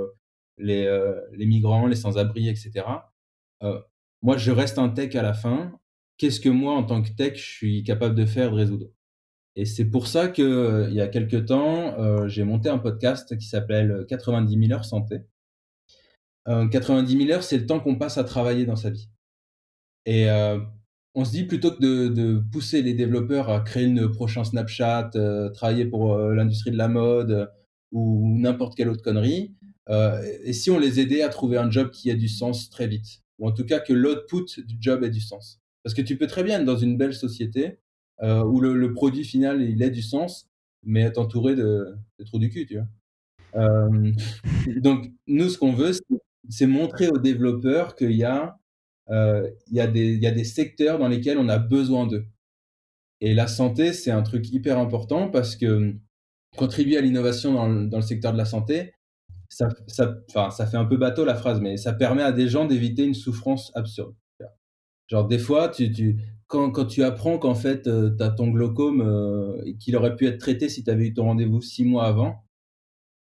les, les, migrants, les sans-abri, etc. moi, je reste un tech à la fin. Qu'est-ce que moi, en tant que tech, je suis capable de faire, de résoudre? Et c'est pour ça qu'il il y a quelques temps, j'ai monté un podcast qui s'appelle 90 000 heures santé. 90 000 heures, c'est le temps qu'on passe à travailler dans sa vie. Et on se dit plutôt que de, pousser les développeurs à créer le prochain Snapchat, euh, travailler pour euh, l'industrie de la mode euh, ou n'importe quelle autre connerie, et si on les aidait à trouver un job qui ait du sens très vite, ou en tout cas que l'output du job ait du sens. Parce que tu peux très bien être dans une belle société où le, produit final il ait du sens, mais être entouré de, de trous du cul, tu vois. donc nous, ce qu'on veut, c'est montrer aux développeurs qu'il y a euh, y, a des, secteurs dans lesquels on a besoin d'eux. Et la santé, c'est un truc hyper important parce que contribuer à l'innovation dans, le secteur de la santé, ça, ça, ça fait un peu bateau la phrase, mais ça permet à des gens d'éviter une souffrance absurde. Genre des fois, tu, tu, quand quand tu apprends qu'en fait, heu, tu as ton glaucome, heu, et qu'il aurait pu être traité si tu avais eu ton rendez-vous 6 mois avant,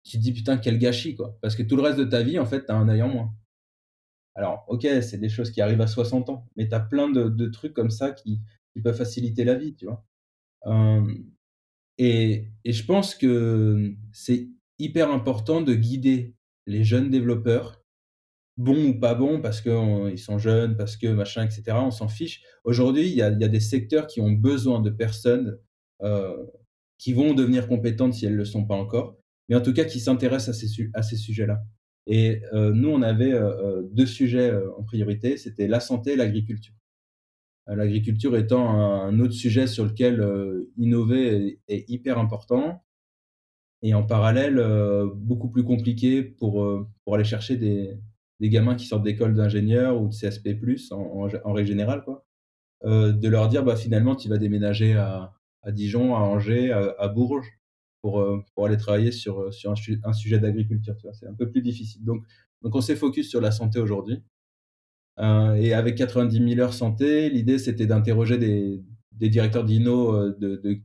tu te dis: «Putain, quel gâchis, quoi!» parce que tout le reste de ta vie, en fait, tu as un œil en moins. Alors OK, c'est des choses qui arrivent à 60 ans, mais tu as plein de trucs comme ça qui qui peuvent faciliter la vie, tu vois? Hem et et je pense que c'est hyper important de guider les jeunes développeurs, bons ou pas bons, parce qu'ils sont jeunes, parce que machin et cetera, on s'en fiche. Aujourd'hui, il y a des secteurs qui ont besoin de personnes, heu, qui vont devenir compétentes si elles ne le sont pas encore, mais en tout cas qui s'intéressent à ces ces sujets-là et heu, nous, on avait, heu, 2 sujets, en priorité, c'était la santé et l'agriculture. L'agriculture étant un autre sujet sur lequel, innover est hyper important et en parallèle, heu, beaucoup plus compliqué pour, heu, pour aller chercher des des gamins qui sortent d'écoles d'ingénieurs ou de CSP+, en en en règle générale, quoi. Heu, de leur dire: «Bah, finalement, tu vas déménager à à Dijon, à Angers, à à Bourges pour, heu, pour aller travailler sur, heu, sur un su un sujet d'agriculture»? C'est un peu plus difficile donc donc on s'est focus sur la santé aujourd'hui. Heu et avec 90 000 heures santé, l'idée, c'était d'interroger des des directeurs d'inno, heu, de de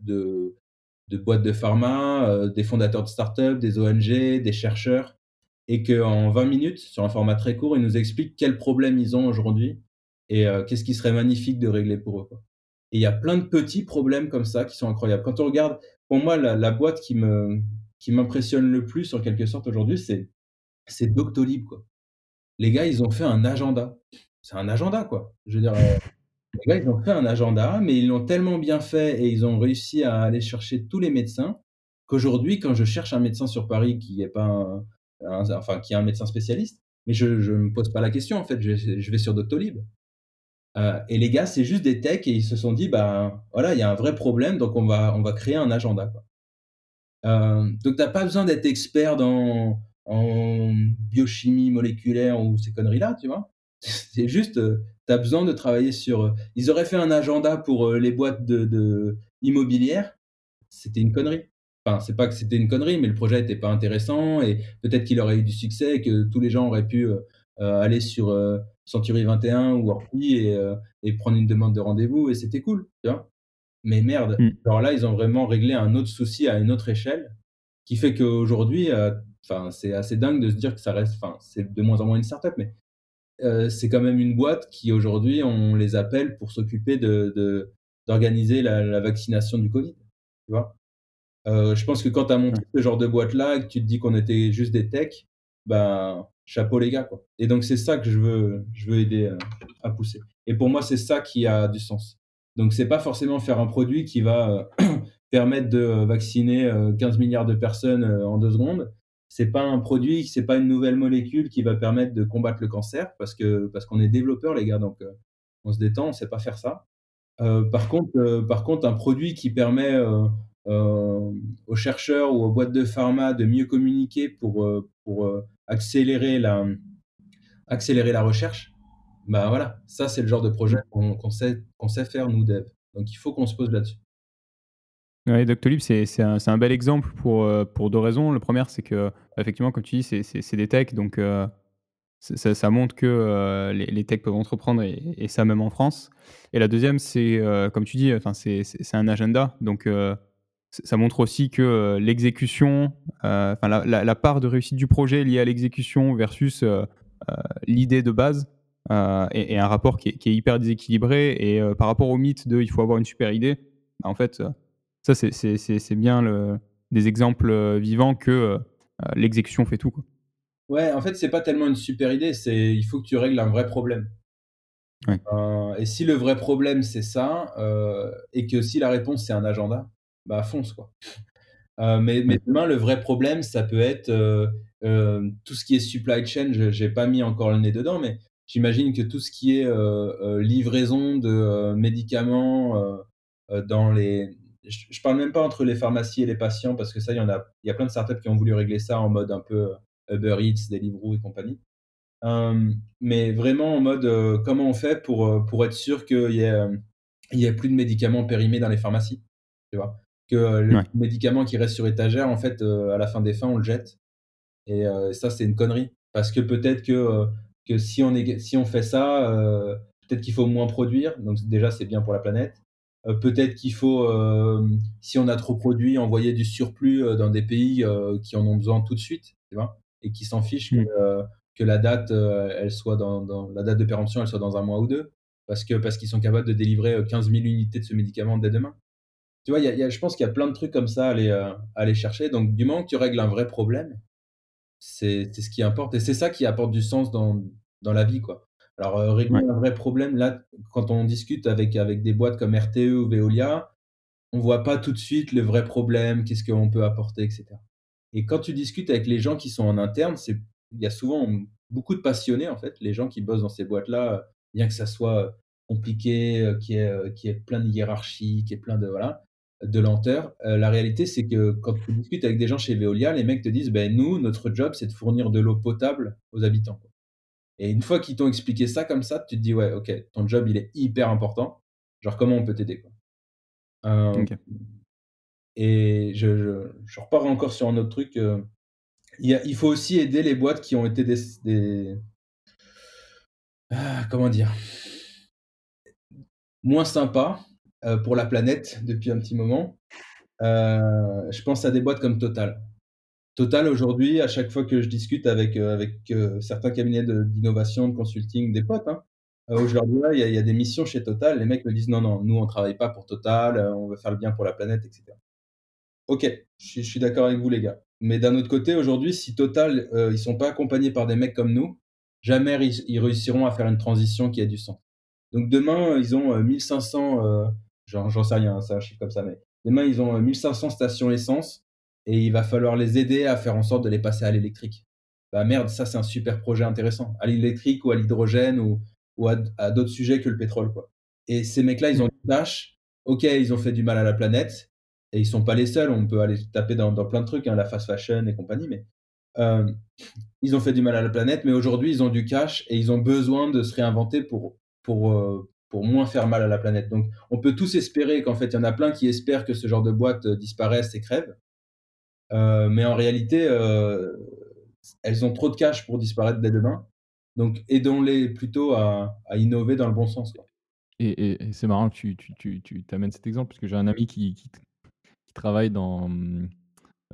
de de boîtes de pharma, heu, des fondateurs de start-up, des ONG, des chercheurs et qu'en 20 minutes, sur un format très court, ils nous expliquent quels problèmes ils ont aujourd'hui et heu, qu'est-ce qui serait magnifique de régler pour eux, et il y a plein de petits problèmes comme ça qui sont incroyables. Quand on regarde, pour moi, la boîte qui me qui m'impressionne le plus, en quelque sorte, aujourd'hui, c'est c'est Doctolib, quoi. Les gars, ils ont fait un agenda. C'est un agenda, quoi. Je veux dire, les gars, ils ont fait un agenda, mais ils l'ont tellement bien fait et ils ont réussi à aller chercher tous les médecins, qu'aujourd'hui, quand je cherche un médecin sur Paris qui est pas un enfin, qui est un médecin spécialiste, mais je je me pose pas la question, en fait, je vais sur Doctolib. Heu et les gars, c'est juste des techs et ils se sont dit: «Ben, voilà, il y a un vrai problème, donc on va on va créer un agenda, quoi». Hem, donc tu as pas besoin d'être expert dans en biochimie moléculaire ou ces conneries-là, tu vois? C'est juste, heu, tu as besoin de travailler sur, heu ils auraient fait un agenda pour, heu, les boîtes de de immobilières, c'était une connerie. Enfin, c'est pas que c'était une connerie, mais le projet était pas intéressant et peut-être qu'il aurait eu du succès et que tous les gens auraient pu, heu, aller sur, Century 21 ou Orpi et prendre une demande de rendez-vous et c'était cool, tu vois? Mais merde, Mmh. alors là, ils ont vraiment réglé un autre souci à une autre échelle, qui fait qu'aujourd'hui, enfin, c'est assez dingue de se dire que ça reste enfin, c'est de moins en moins une start-up, mais heu, c'est quand même une boîte qui aujourd'hui, on les appelle pour s'occuper de d'organiser la la vaccination du covid, tu vois? Heu, je pense que quand tu as monté ce genre de boîte-là et que tu te dis qu'on était juste des techs, ben, chapeau les gars, quoi et donc c'est ça que je veux je veux aider, heu, à pousser et pour moi, c'est ça qui a du sens. Donc c'est pas forcément faire un produit qui va, permettre de, vacciner, heu, 15 000 000 de personnes, en 2 secondes. C'est pas un produit, c'est pas une nouvelle molécule qui va permettre de combattre le cancer parce que parce qu'on est développeurs les gars, donc heu, on se détend, on sait pas faire ça. Heu, par contre, heu, par contre, un produit qui permet, aux chercheurs ou aux boîtes de pharma de mieux communiquer pour, pour, accélérer la, accélérer la recherche, bah, voilà, ça, c'est le genre de projet qu'on sait qu'on sait faire nous devs, donc il faut qu'on se pose là-dessus. Ouais, Doctolib, c'est c'est un un bel exemple pour, heu, pour 2 raisons. La première, c'est qu'effectivement, comme tu dis, c'est des techs, donc heu, ça montre que, heu, les techs peuvent entreprendre et ça même en France. Et la deuxième, c'est, heu, comme tu dis, c'est un agenda, donc ça montre aussi que, l'exécution, enfin la la part de réussite du projet liée à l'exécution versus, l'idée de base, est un rapport qui est qui est hyper déséquilibré et par rapport au mythe de: «Il faut avoir une super idée», bah, en fait, ça c'est bien le des exemples, heu, vivants que, heu heu, l'exécution fait tout, quoi. Ouais, en fait, c'est pas tellement une super idée, c'est il faut que tu règles un vrai problème. Ouais. Et si le vrai problème, c'est ça, et que si la réponse, c'est un agenda, bah, fonce, quoi. Mais demain, le vrai problème, ça peut être, tout ce qui est supply chain, je j'ai pas mis encore le nez dedans, mais j'imagine que tout ce qui est, livraison de, médicaments, dans les je je parle même pas entre les pharmacies et les patients parce que ça, il y en a il y a plein de startups qui ont voulu régler ça en mode un peu, heu, Uber Eats, Deliveroo et compagnie. Hem, mais vraiment en mode, heu, comment on fait pour, heu, pour être sûr qu'il y ait, hem, il y ait plus de médicaments périmés dans les pharmacies, tu vois? Que, le Ouais. médicament qui reste sur étagère, en fait, à la fin des fins, on le jette et ça, c'est une connerie. Parce que peut-être que, que si on néga si on fait ça, peut-être qu'il faut moins produire, donc déjà c'est bien pour la planète. Euh, peut-être qu'il faut, euh, si on a trop produit, envoyer du surplus euh, dans des pays qui en ont besoin tout de suite, tu vois, et qui s'en fichent Mmh. que, que la date, elle soit dans, dans- la date de péremption, elle soit dans un mois ou deux, parce que parce qu'ils sont capables de délivrer 15 000 unités de ce médicament dès demain. Tu vois, y a- y a- je pense qu'il y a plein de trucs comme ça à aller, à aller chercher. Donc, du moment que tu règles un vrai problème, c'est c'est ce qui importe et c'est ça qui apporte du sens dans dans la vie, quoi. Alors, heu, régler Ouais. un vrai problème, là, quand on discute avec avec des boîtes comme RTE ou Veolia, on voit pas tout de suite le vrai problème, qu'est-ce qu'on peut apporter et cetera. Et quand tu discutes avec les gens qui sont en interne, c'est il y a souvent beaucoup de passionnés, en fait, les gens qui bossent dans ces boîtes-là, bien que ça soit, heu, compliqué, y ait, heu, qu'il y ait plein de hiérarchie, qu'il y ait plein de voilà, de lenteur. La réalité, c'est que quand tu discutes avec des gens chez Veolia, les mecs te disent: «Beh, nous, notre job, c'est de fournir de l'eau potable aux habitants». quoi». Et une fois qu'ils t'ont expliqué ça comme ça, tu te dis: «Ouais, OK, ton job, il est hyper important. Genre, comment on peut t'aider, quoi?» Hem OK. et je je je repars encore sur un autre truc, heu, il y a il faut aussi aider les boîtes qui ont été des des ah, comment dire? Moins sympas, heu, pour la planète depuis un petit moment. Je pense à des boîtes comme Total. Total, aujourd'hui, à chaque fois que je discute avec, heu, avec, heu, certains cabinets d'innovation, de consulting, des potes, hein, «Ouais, il y a des missions chez Total», les mecs me disent: «Non, non, nous, on travaille pas pour Total, on veut faire le bien pour la planète» et cetera. OK, je suis d'accord avec vous les gars. Mais d'un autre côté, aujourd'hui, si Total, ils sont pas accompagnés par des mecs comme nous, jamais ils réussiront à faire une transition qui a du sens. Donc demain, ils ont, heu, 1 500, heu, j'en j'en sais rien, hein, c'est un chiffre comme ça, mais demain, ils ont, heu, 1 500 stations essence et il va falloir les aider à faire en sorte de les passer à l'électrique. Bah, merde, ça, c'est un super projet intéressant. À l'électrique ou à l'hydrogène ou ou à d'autres sujets que le pétrole, quoi. Et ces mecs-là, ils ont une tâche. OK, ils ont fait du mal à la planète et ils sont pas les seuls. On peut aller taper dans plein de trucs, hein, la fast fashion et compagnie, mais hem, ils ont fait du mal à la planète, mais aujourd'hui, ils ont du cash et ils ont besoin de se réinventer pour pour, heu, pour moins faire mal à la planète. Donc on peut tous espérer qu'en fait, il y en a plein qui espèrent que ce genre de boîtes, heu, disparaissent et crèvent. Heu, mais en réalité, heu, elles ont trop de cash pour disparaître dès demain. Donc aidons-les plutôt à innover dans le bon sens. Et c'est marrant que tu tu amènes cet exemple parce que j'ai un ami qui travaille dans,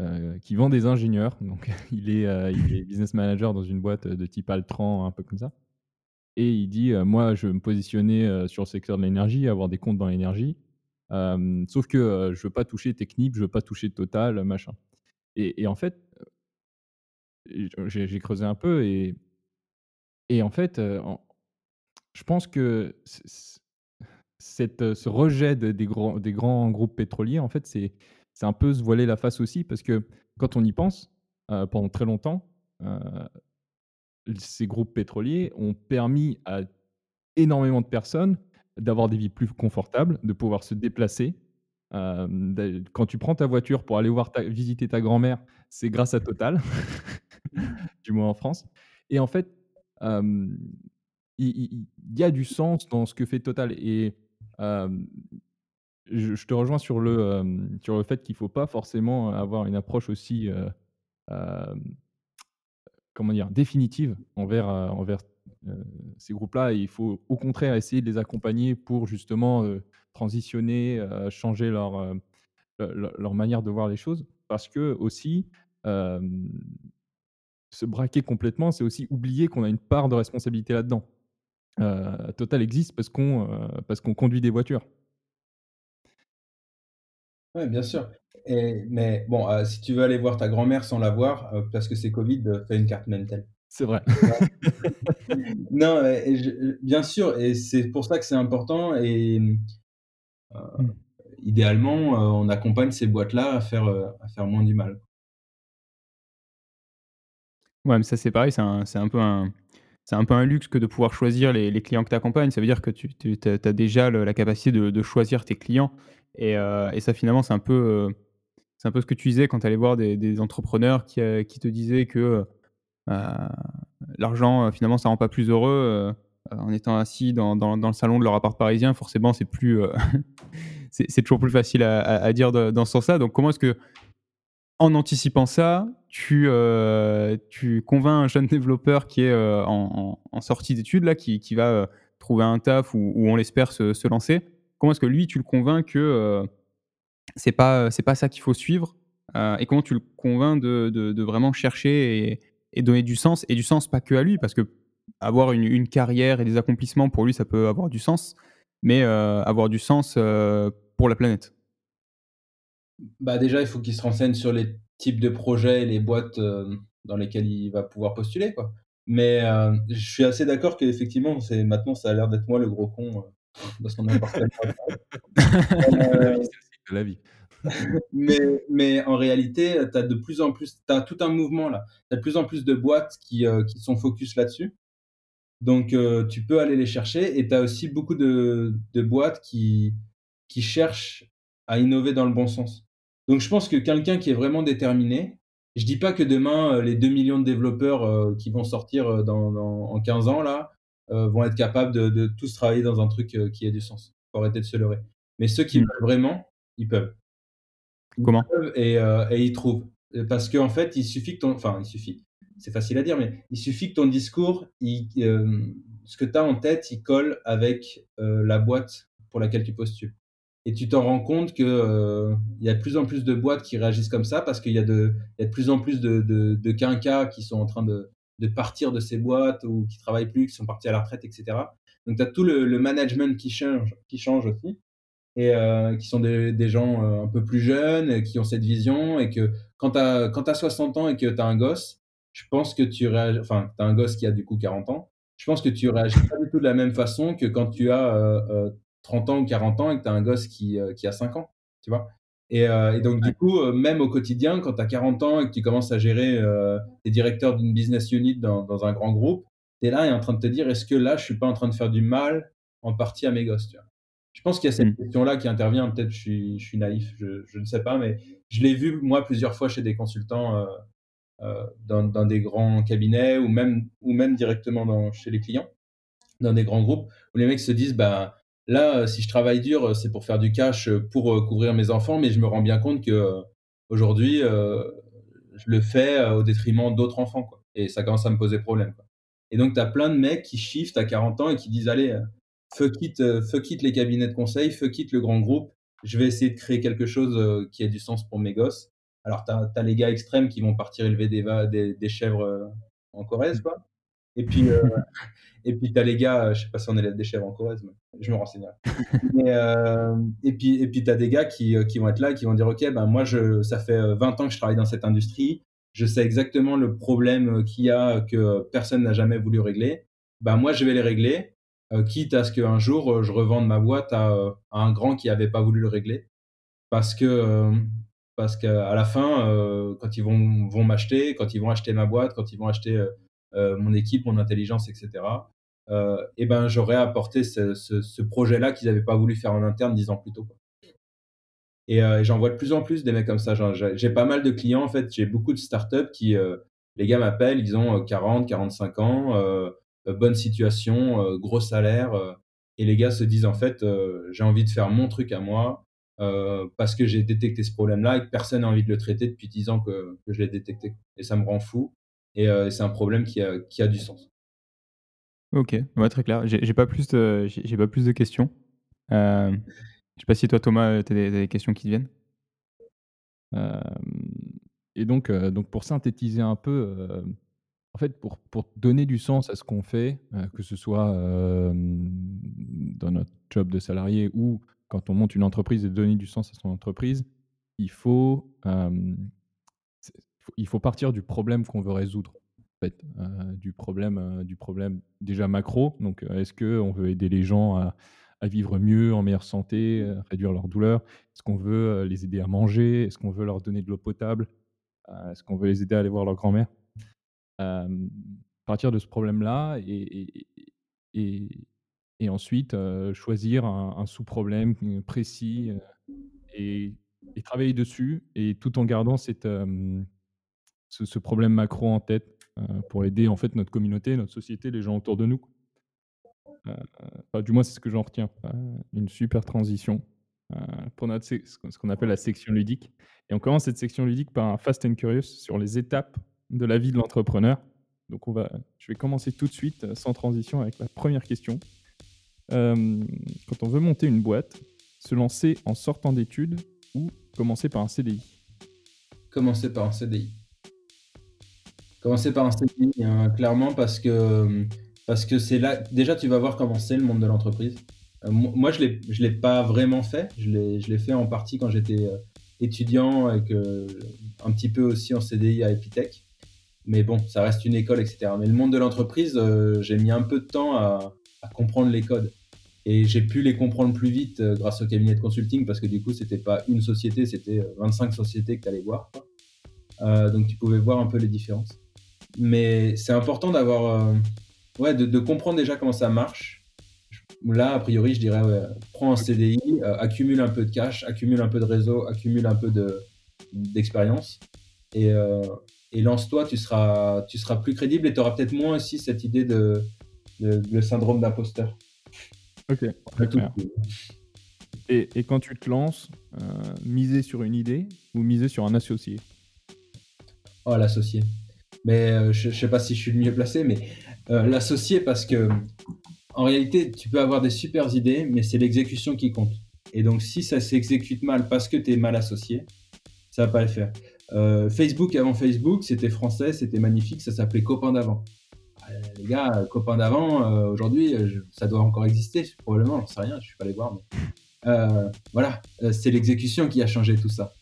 heu, qui vend des ingénieurs. Donc il est, business manager dans une boîte, de type Altran, un peu comme ça. Et il dit, «Moi, je veux me positionner, sur le secteur de l'énergie, avoir des comptes dans l'énergie. Sauf que, je veux pas toucher Technip, je veux pas toucher Total, machin». Et en fait, j'ai creusé un peu et et en fait, en je pense que cette, heu, ce rejet de des grands des grands groupes pétroliers, en fait, c'est un peu se voiler la face aussi parce que quand on y pense, heu, pendant très longtemps, ces groupes pétroliers ont permis à énormément de personnes d'avoir des vies plus confortables, de pouvoir se déplacer. Quand tu prends ta voiture pour aller voir visiter ta grand-mère, c'est grâce à Total, du moins en France. Et en fait, il y a du sens dans ce que fait Total et je te rejoins sur le, sur le fait qu'il faut pas forcément avoir une approche aussi, comment dire? Définitive envers, envers, ces groupes-là il faut au contraire essayer de les accompagner pour justement, transitionner, changer leur, leur manière de voir les choses. Parce qu'aussi, hem, se braquer complètement, c'est aussi oublier qu'on a une part de responsabilité là-dedans. Total existe parce qu'on, parce qu'on conduit des voitures. Ouais, bien sûr. Et mais bon, si tu veux aller voir ta grand-mère sans la voir, parce que c'est Covid, fais une carte Mentel. C'est vrai. Non, et et je bien sûr et c'est pour ça que c'est important et mmh, heu, Mmh. idéalement, heu, on accompagne ces boîtes-là à faire, heu, à faire moins du mal. Ouais, mais ça, c'est pareil, c'est un un peu un c'est un peu un luxe que de pouvoir choisir les les clients que tu accompagnes. Ça veut dire que tu tu as déjà le la capacité de de choisir tes clients et et ça, finalement, c'est un peu, c'est un peu ce que tu disais quand tu allais voir des des entrepreneurs qui, qui te disaient que, l'argent, finalement, ça rend pas plus heureux, heu, en étant assis dans dans le salon de leur appart parisien. Forcément, c'est plus, heu, c'est toujours plus facile à dire dans ce sens-là. Donc comment est-ce que en anticipant ça, tu, heu, tu convaincs un jeune développeur qui est, en sortie d'études là, qui qui va, trouver un taf ou, on l'espère se, se lancer, comment est-ce que lui, tu le convaincs que euh, c'est pas, pas ça qu'il faut suivre euh, et comment tu le convaincs de, de, vraiment chercher et, donner du sens et du sens pas que à lui parce que avoir une, une, carrière et des accomplissements pour lui ça peut avoir du sens mais euh, avoir du sens euh, pour la planète bah déjà il faut qu'il se renseigne sur les types de projets et les boîtes euh, dans lesquelles il va pouvoir postuler quoi mais je suis assez d'accord qu'effectivement c'est maintenant ça a l'air d'être moi le gros con parce qu'on a la vie. mais, mais en réalité, tu as de plus en plus, tu as tout un mouvement là. Tu as de plus en plus de boîtes qui, euh, qui sont focus là-dessus. Donc, euh, tu peux aller les chercher. Et tu as aussi beaucoup de, de boîtes qui, qui cherchent à innover dans le bon sens. Donc, je pense que quelqu'un qui est vraiment déterminé, je dis pas que demain, euh, les 2 millions de développeurs euh, qui vont sortir dans, dans, en 15 ans là, euh, vont être capables de, de, tous travailler dans un truc qui ait du sens. Faut arrêter de se leurrer. Mais ceux qui mmh. veulent vraiment, ils peuvent. Comment? et, euh, et, ils trouvent. Parce qu'en en fait, il suffit que ton. Enfin, il suffit. C'est facile à dire, mais il suffit que ton discours, euh, ce que tu as en tête, il colle avec euh, la boîte pour laquelle tu postules. Et tu t'en rends compte qu'il euh, y a de plus en plus de boîtes qui réagissent comme ça parce qu'il y, y a de plus en plus de, de, quinquas qui sont en train de, partir de ces boîtes ou qui travaillent plus, qui sont partis à la retraite, etc. Donc, tu as tout le, management qui change, qui change aussi et euh, qui sont des, gens un peu plus jeunes, qui ont cette vision, et que quand tu as, as 60 ans et que tu as un gosse, je pense que tu réagis, enfin, tu as un gosse qui a du coup 40 ans, je pense que tu réagis pas du tout de la même façon que quand tu as euh, euh 30 ans ou 40 ans et que tu as un gosse qui, euh, qui a 5 ans, tu vois? Et, euh, et, donc, du coup, même au quotidien, quand tu as 40 ans et que tu commences à gérer, euh, es directeur d'une business unit dans, dans, un grand groupe, tu es là et en train de te dire, est-ce que là, je suis pas en train de faire du mal en partie à mes gosses, tu vois? Je pense qu'il y a cette mmh. question-là qui intervient. Peut-être je suis, je suis naïf, je, je, ne sais pas, mais je l'ai vu moi plusieurs fois chez des consultants euh, euh, dans, dans, des grands cabinets ou même, ou même directement dans, chez les clients, dans des grands groupes, où les mecs se disent bah, là, si je travaille dur, c'est pour faire du cash pour euh, couvrir mes enfants, mais je me rends bien compte que euh, aujourd'hui, euh, je le fais au détriment d'autres enfants. Quoi. Et ça commence à me poser problème. Quoi. Et donc, tu as plein de mecs qui shiftent à 40 ans et qui disent allez, fuck it, euh, fuck it les cabinets de conseil, fuck it le grand groupe. Je vais essayer de créer quelque chose euh, qui ait du sens pour mes gosses. Alors, tu as, les gars extrêmes qui vont partir élever des, des, chèvres euh, en Corrèze, quoi. Et puis, euh, et puis les gars, je sais pas si on élève des chèvres en Corrèze, mais je me renseignerai. Mais, euh, et puis, et puis tu as des gars qui, qui vont être là, qui vont dire, OK, ben moi, je, ça fait 20 ans que je travaille dans cette industrie. Je sais exactement le problème qu'il y a que personne n'a jamais voulu régler. Ben moi, je vais les régler euh, quitte à ce qu'un jour euh, je revende ma boîte euh, à un grand qui n'avait pas voulu le régler. Parce que parce qu'à la fin, euh, quand ils vont, m'acheter, quand ils vont acheter ma boîte, quand ils vont acheter euh, mon équipe, mon intelligence, etc., euh, et ben j'aurais apporté ce, projet-là qu'ils n'avaient pas voulu faire en interne dix ans plus tôt. Et, et j'en vois de plus en plus des mecs comme ça. J'ai pas mal de clients, en fait, j'ai beaucoup de startups qui, les gars m'appellent, ils ont 40, 45 ans, euh, bonne situation, euh, gros salaire. Euh, et les gars se disent en fait, j'ai envie de faire mon truc à moi, euh, parce que j'ai détecté ce problème-là et que personne n'a envie de le traiter depuis 10 ans que, que je l'ai détecté. Et ça me rend fou. Et euh, c'est un problème qui a, qui a du sens. Ok, ouais, très clair. J'ai pas, plus de, j'ai pas plus de questions. Euh, je sais pas si toi, Thomas, tu as des, des, questions qui te viennent. et donc, donc, pour synthétiser un peu, en fait, pour, pour donner du sens à ce qu'on fait, euh, que ce soit euh, dans notre job de salarié ou quand on monte une entreprise et donner du sens à son entreprise, il faut, euh, il faut partir du problème qu'on veut résoudre. En fait, du, problème, du problème déjà macro. Donc, est-ce qu'on veut aider les gens à, à, vivre mieux, en meilleure santé, à réduire leur douleur? Est-ce qu'on veut les aider à manger? Est-ce qu'on veut leur donner de l'eau potable? Est-ce qu'on veut les aider à aller voir leur grand-mère? Partir de ce problème-là et, et, et, et, ensuite choisir un, sous-problème précis euh, et, travailler dessus et tout en gardant cette, ce, problème macro en tête pour aider en fait notre communauté, notre société, les gens autour de nous. Du moins, c'est ce que j'en retiens. une super transition pour notre ce qu'on appelle la section ludique. Et on commence cette section ludique par un Fast and Curious sur les étapes de la vie de l'entrepreneur. Donc on va, je vais commencer tout de suite, sans transition, avec la première question. Euh, quand on veut monter une boîte, se lancer en sortant d'études ou commencer par un CDI Commencer par un CDI. Commencer par un CDI, hein, clairement, parce que parce que c'est là. Déjà, tu vas voir comment c'est le monde de l'entreprise. Euh, moi, je ne l'ai pas vraiment fait. Je l'ai fait en partie quand j'étais euh, étudiant, avec un petit peu aussi en CDI à Epitech. Mais bon, ça reste une école, etc. Mais le monde de l'entreprise, j'ai mis un peu de temps à comprendre les codes. Et j'ai pu les comprendre plus vite euh, grâce au cabinet de consulting parce que du coup, c'était pas une société, c'était 25 euh, sociétés que tu allais voir. Euh, donc, tu pouvais voir un peu les différences. Mais c'est important d'avoir, ouais, de, comprendre déjà comment ça marche. Là, a priori, je dirais, prends un CDI, accumule un peu de cash, accumule un peu de réseau, accumule un peu d'expérience et, et lance-toi. Tu seras, tu seras plus crédible et tu auras peut-être moins aussi cette idée de, de le syndrome d'imposteur. Ok. Et, et, quand tu te lances, euh, miser sur une idée ou miser sur un associé? Oh, l'associé. Mais euh, je ne sais pas si je suis le mieux placé, mais euh, l'associé parce que en réalité, tu peux avoir des super idées, mais c'est l'exécution qui compte. Et donc, si ça s'exécute mal parce que tu es mal associé, ça va pas le faire. Facebook avant Facebook, c'était français, c'était magnifique, ça s'appelait Copain d'avant. Euh, les gars, euh, copains d'avant, euh, aujourd'hui, ça doit encore exister, probablement, j'en sais rien, je suis pas allé voir, mais voilà, c'est l'exécution qui a changé tout ça.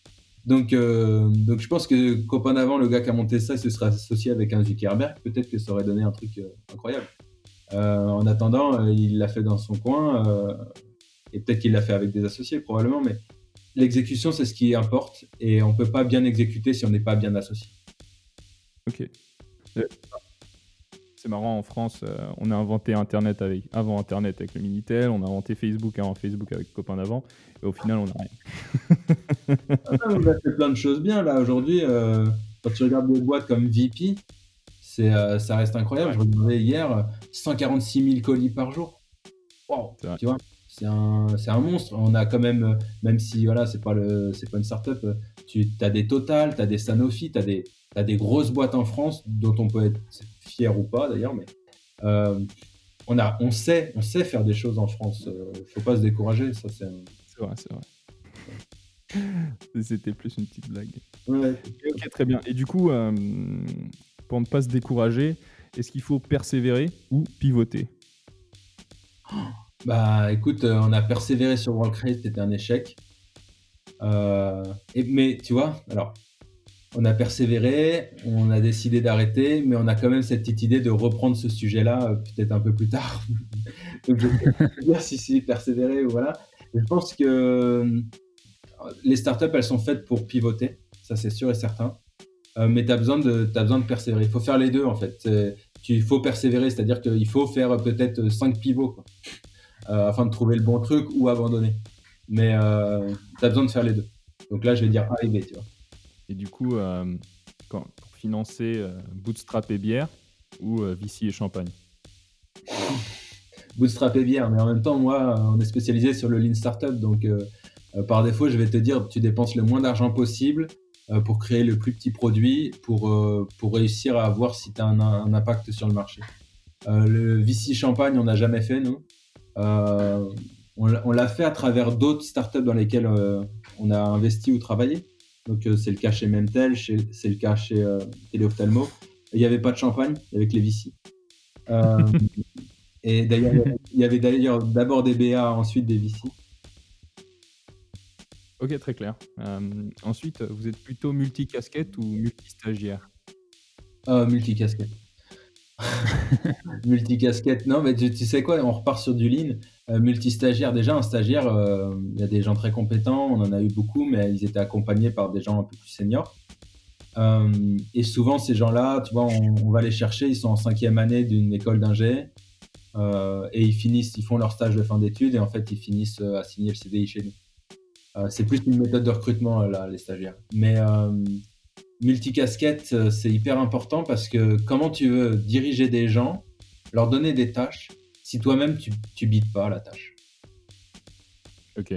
Donc, donc je pense que d'avant, le gars qui a monté ça, il se serait associé avec un Zuckerberg, peut-être que ça aurait donné un truc incroyable. en attendant, il l'a fait dans son coin, et peut-être qu'il l'a fait avec des associés, probablement, mais l'exécution, c'est ce qui importe, et on peut pas bien exécuter si on n'est pas bien associé. Ok c'est marrant, en France, euh, on a inventé Internet avec, avant Internet avec le Minitel, on a inventé Facebook avant Facebook avec Copain d'avant, et au final, on n'a rien. Ah, on a fait plein de choses bien, là, aujourd'hui. Euh, quand tu regardes des boîtes comme VP, c'est, euh, ça reste incroyable. Je regardais hier 146 000 colis par jour. Wow, tu vois c'est un, c'est un monstre. On a quand même, même si voilà, c'est pas le, c'est pas une startup, tu as des Total, tu as des Sanofi, tu as des, as des grosses boîtes en France dont on peut être ou pas d'ailleurs, mais euh, on, a, on, sait, on sait faire des choses en France. Il euh, ne faut pas se décourager, ça c'est vrai, c'est vrai. C'était plus une petite blague. Ok, très bien. Et du coup, euh, pour ne pas se décourager, est-ce qu'il faut persévérer ou pivoter? Bah écoute, on a persévéré sur Worldcrate, c'était un échec. et, mais tu vois, alors on a persévéré, on a décidé d'arrêter, mais on a quand même cette petite idée de reprendre ce sujet-là euh, peut-être un peu plus tard. Donc je dire si c'est persévérer ou voilà. Je pense que euh, les startups, elles sont faites pour pivoter, ça c'est sûr et certain. Euh, mais tu as, as besoin de persévérer. Il faut faire les deux en fait. Il faut persévérer, c'est-à-dire qu'il faut faire peut-être cinq pivots afin de trouver le bon truc ou abandonner. Mais tu as besoin de faire les deux. Donc là, je vais dire arriver, tu vois. Et du coup, euh, pour financer euh, Bootstrap et bière ou euh, Vici et champagne Bootstrap et bière, mais en même temps, moi, on est spécialisé sur le Lean Startup, donc par défaut, je vais te dire, tu dépenses le moins d'argent possible pour créer le plus petit produit, pour, pour réussir à voir si tu as un, impact sur le marché. le Vici Champagne, on n'a jamais fait, nous. on l'a fait à travers d'autres startups dans lesquelles on a investi ou travaillé. Donc euh, c'est le cas chez Mentel, c'est le cas chez euh, Teleophthalmo. Il n'y avait pas de champagne, avec les Vici. Euh, et d'ailleurs, il y avait d'ailleurs d'abord des BA, ensuite des Vici. Ok, très clair. ensuite, vous êtes plutôt multi-casquette ou multi-stagiaire? Multi-casquette. multi-casquette. Non, mais tu, sais quoi, on repart sur du lean. Euh, multi-stagiaire, déjà, un stagiaire, euh, il y a des gens très compétents, on en a eu beaucoup, mais ils étaient accompagnés par des gens un peu plus seniors. Euh, et souvent, ces gens-là, tu vois, on, va les chercher, ils sont en cinquième année d'une école d'ingé, et ils finissent, ils font leur stage de fin d'études, et en fait, ils finissent à signer le CDI chez nous. c'est plus une méthode de recrutement, là, les stagiaires. Mais multicasquette, euh, c'est hyper important parce que comment tu veux diriger des gens, leur donner des tâches, si toi-même tu, tu bites pas la tâche. Ok.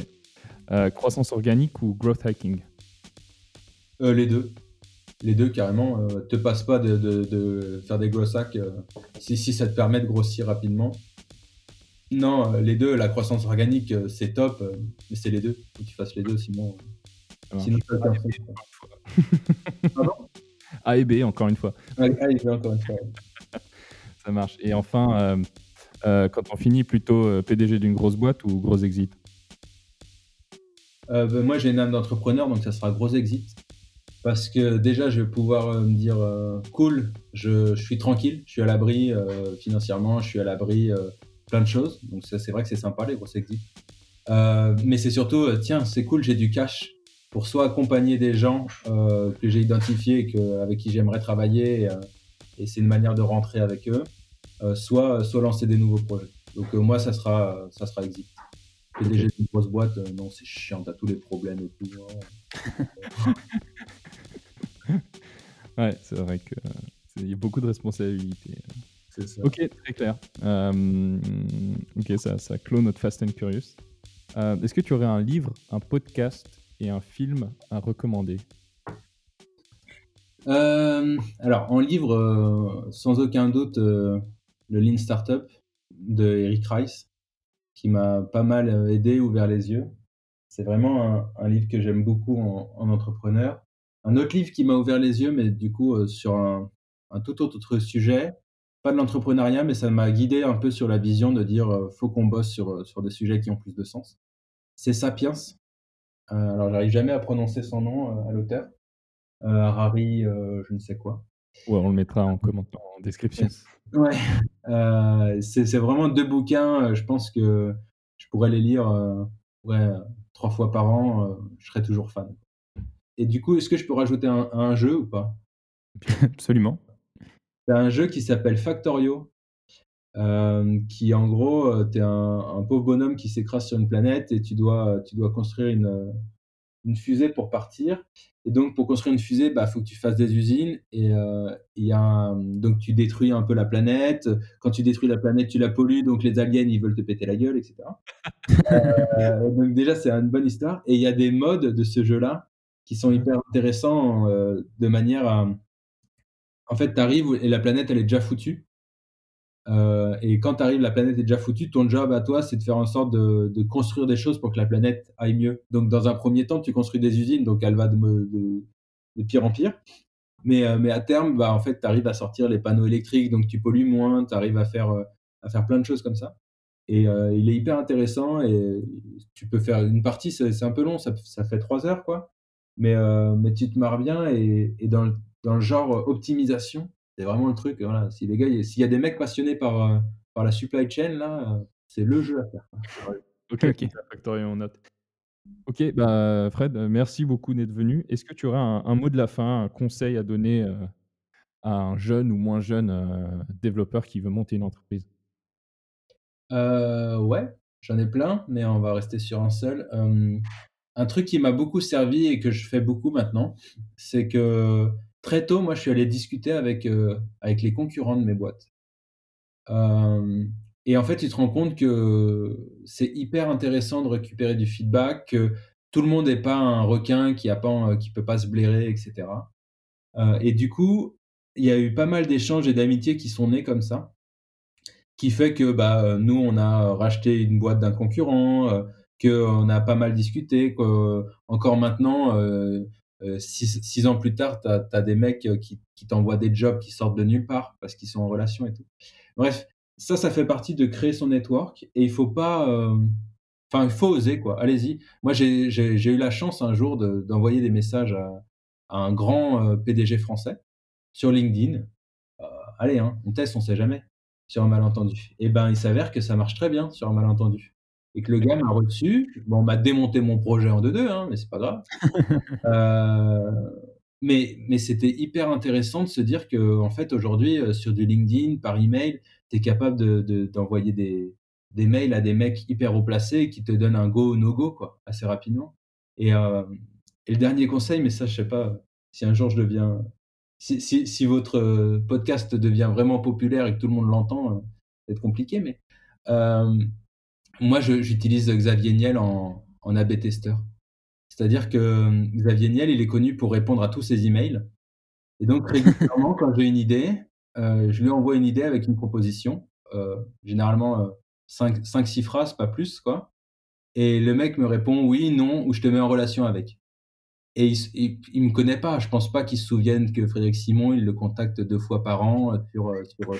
Euh, croissance organique ou growth hacking? Euh, Les deux. Les deux, carrément. Euh, te passe pas de, de, faire des growth hacks si, si, ça te permet de grossir rapidement. Non, les deux, la croissance organique, c'est top, mais c'est les deux. Faut que tu fasses les deux, sinon, sinon Pardon? A et B, encore une fois. A et B, encore une fois. Ça marche. Et enfin, quand on finit, plutôt PDG d'une grosse boîte ou gros exit euh, ben, moi, j'ai une âme d'entrepreneur, donc ça sera gros exit. Parce que déjà, je vais pouvoir euh, me dire euh, cool, je, suis tranquille, je suis à l'abri financièrement, je suis à l'abri plein de choses. Donc, ça, c'est vrai que c'est sympa, les gros exits. mais c'est surtout, tiens, c'est cool, j'ai du cash pour soit accompagner des gens que j'ai identifiés et avec qui j'aimerais travailler, et c'est une manière de rentrer avec eux, soit, soit lancer des nouveaux projets. Donc, moi, ça sera, ça sera exit. PDG d'une grosse boîte, euh, non, c'est chiant, t'as tous les problèmes et tout. ouais, c'est vrai que il y a beaucoup de responsabilités. C'est ça. Ok, très clair. Euh, ok, ça, ça clôt notre Fast and Curious. Euh, est-ce que tu aurais un livre, un podcast et un film à recommander? Alors, en livre, sans aucun doute, le Lean Startup de Eric Rice qui m'a pas mal euh, aidé, ouvert les yeux. C'est vraiment un, livre que j'aime beaucoup en, entrepreneur. Un autre livre qui m'a ouvert les yeux, mais du coup euh, sur un, tout autre sujet, pas de l'entrepreneuriat, mais ça m'a guidé un peu sur la vision de dire euh, faut qu'on bosse sur, sur des sujets qui ont plus de sens. C'est Sapiens. alors j'arrive jamais à prononcer son nom à l'auteur. Harari, je ne sais quoi. Ouais, on le mettra en commentaire en description. Ouais, euh, c'est vraiment deux bouquins, euh, je pense que je pourrais les lire, euh, ouais, trois fois par an, je serais toujours fan. Et du coup, est-ce que je peux rajouter un jeu ou pas? Absolument. C'est un jeu qui s'appelle Factorio, qui en gros, tu es un pauvre bonhomme qui s'écrase sur une planète et tu dois, tu dois construire une, une fusée pour partir. Et donc, pour construire une fusée, il bah, faut que tu fasses des usines. Et euh, y a donc, tu détruis un peu la planète. Quand tu détruis la planète, tu la pollues. Donc, les aliens, ils veulent te péter la gueule, etc. Euh, donc, déjà, c'est une bonne histoire. Et il y a des modes de ce jeu-là qui sont hyper intéressants euh, de manière à. En fait, tu arrives et la planète, elle est déjà foutue. Euh, et quand tu arrives, la planète est déjà foutue. Ton job à toi, c'est de faire en sorte de, construire des choses pour que la planète aille mieux. Donc, dans un premier temps, tu construis des usines, donc elle va de, pire en pire. Mais, euh, à terme, bah, en fait, tu arrives à sortir les panneaux électriques, donc tu pollues moins, tu arrives à faire, euh, à faire plein de choses comme ça. Et il est hyper intéressant et tu peux faire une partie, c'est un peu long, ça, fait trois heures, quoi. Mais, tu te marres bien et, dans le genre optimisation, c'est vraiment le truc. Voilà. Si les gars, s'il y a des mecs passionnés par, euh, par la supply chain, là, euh, c'est le jeu à faire. Ok, ok. on note. Ok, bah Fred, merci beaucoup d'être venu. Est-ce que tu aurais un, mot de la fin, un conseil à donner euh, à un jeune ou moins jeune développeur qui veut monter une entreprise? Ouais, j'en ai plein, mais on va rester sur un seul. un truc qui m'a beaucoup servi et que je fais beaucoup maintenant, c'est que très tôt, moi, je suis allé discuter avec, euh, avec les concurrents de mes boîtes. Euh, et en fait, tu te rends compte que c'est hyper intéressant de récupérer du feedback, que tout le monde n'est pas un requin qui ne qui peut pas se blairer, etc. Euh, et du coup, il y a eu pas mal d'échanges et d'amitiés qui sont nés comme ça, qui fait que bah, nous, on a racheté une boîte d'un concurrent, qu'on a pas mal discuté, encore maintenant, euh, six, ans plus tard, tu as, des mecs euh, qui, t'envoient des jobs qui sortent de nulle part parce qu'ils sont en relation et tout. Bref, ça, ça fait partie de créer son network et il faut pas. Euh, enfin, il faut oser, quoi. Allez-y. Moi, j'ai eu la chance un jour d'envoyer des messages à, un grand PDG français sur LinkedIn. allez, hein, on teste, on sait jamais, sur un malentendu. Et ben, il s'avère que ça marche très bien sur un malentendu et que le gars m'a reçu. Bon, on m'a démonté mon projet en deux-deux, hein, mais c'est pas grave. Euh, mais mais c'était hyper intéressant de se dire que en fait, aujourd'hui, euh, sur du LinkedIn, par email, tu es capable d'envoyer de, des, des mails à des mecs hyper haut placés qui te donnent un go ou no go, quoi, assez rapidement. Et, euh, et, le dernier conseil, mais ça, je sais pas si un jour je deviens. Si, si, si votre podcast devient vraiment populaire et que tout le monde l'entend, c'est compliqué, mais moi, j'utilise Xavier Niel en, en AB tester. C'est-à-dire que euh, Xavier Niel, il est connu pour répondre à tous ses emails. Et donc, régulièrement, quand j'ai une idée, euh, je lui envoie une idée avec une proposition. Euh, généralement, 5-6 phrases, pas plus, quoi. Et le mec me répond: «Oui, non, ou je te mets en relation avec». Et il il me connaît pas. Je pense pas qu'il se souvienne que Frédéric Simon, il le contacte 2 fois par an, heu, sur, heu, sur,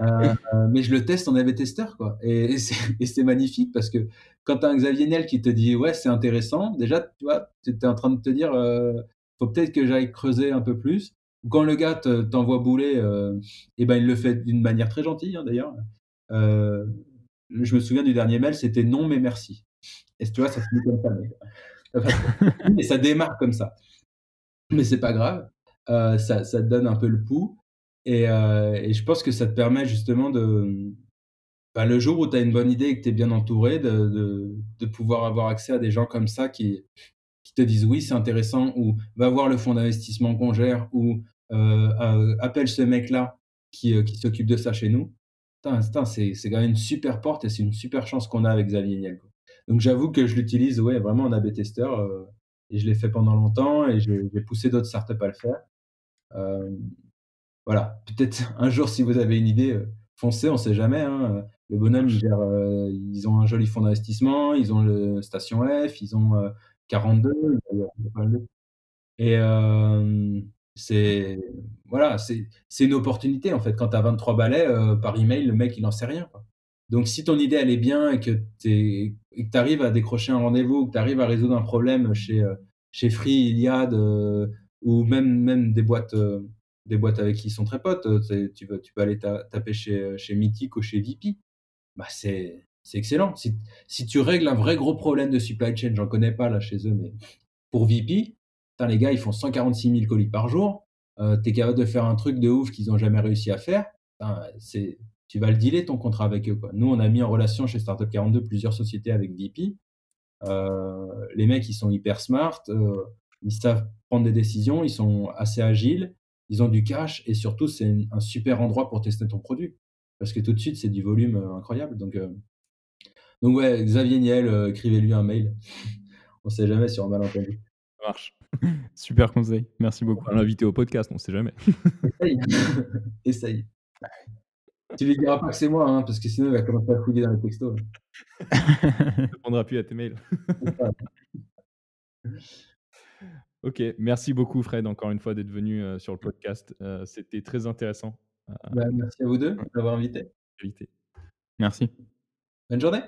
heu, 6 projets différents, quoi. Heu, mais je le teste en AB testeur, quoi. Et et c'est magnifique parce que quand tu as un Xavier Niel qui te dit: «Ouais, c'est intéressant», déjà, tu vois, tu es en train de te dire, heu: «Faut peut-être que j'aille creuser un peu plus». Ou quand le gars te t'envoie bouler, heu, et ben, il le fait d'une manière très gentille, hein, d'ailleurs. Heu, je me souviens du dernier mail, c'était: «Non, mais merci». Et tu vois, ça finit comme ça, mais mais ça démarre comme ça. Mais c'est pas grave, ça ça te donne un peu le pouls et heu, et je pense que ça te permet justement de, bah, le jour où tu as une bonne idée et que tu es bien entouré, de de pouvoir avoir accès à des gens comme ça qui te disent: «Oui, c'est intéressant» ou «Va voir le fonds d'investissement qu'on gère» ou heu, heu: «Appelle ce mec-là qui, qui s'occupe de ça chez nous». C'est quand même une super porte et c'est une super chance qu'on a avec Xavier Niel, quoi. Donc j'avoue que je l'utilise, ouais, vraiment en AB testeur, heu, et je l'ai fait pendant longtemps et j'ai poussé d'autres startups à le faire. Voilà, peut-être un jour si vous avez une idée, heu, foncez, on sait jamais, hein, heu. Le bonhomme, heu, ils ont un joli fonds d'investissement, ils ont le Station F, ils ont, heu, 42 et c'est voilà, c'est une opportunité, en fait. Quand tu as 23 balais, par email, le mec, il en sait rien. Donc si ton idée, elle est bien et que tu arrives à décrocher un rendez-vous ou que tu arrives à résoudre un problème chez, chez Free, Iliad, ou même même des boîtes, des boîtes avec qui ils sont très potes, heu, tu peux aller ta taper chez, heu, chez Mythic ou chez Vipee. Bah, c'est excellent. Si si tu règles un vrai gros problème de supply chain, j'en connais pas là chez eux, mais pour putain les gars, ils font 146 000 colis par jour, heu, tu es capable de faire un truc de ouf qu'ils ont jamais réussi à faire, tu vas le dealer ton contrat avec eux. Nous, on a mis en relation chez Startup 42 plusieurs sociétés avec Vipee. Heu, les mecs, ils sont hyper smart, ils savent prendre des décisions, ils sont assez agiles, ils ont du cash et surtout, c'est un super endroit pour tester ton produit. Parce que tout de suite, c'est du volume, heu, incroyable donc heu, donc ouais, Xavier Niel, heu, écrivez-lui un mail. On sait jamais sur un malentendu. Ça marche. Super conseil, merci On beaucoup. va l'inviter au podcast, on sait jamais. Essaye, essaye. Tu lui diras pas que c'est moi, hein, parce que sinon il va commencer à fouiller dans les textos. Il répondra plus à tes mails. OK, merci beaucoup Fred, encore une fois, d'être venu, heu, sur le podcast. Heu, c'était très intéressant, heu, Bah, merci à vous 2 de m'avoir invité. Merci. Bonne journée.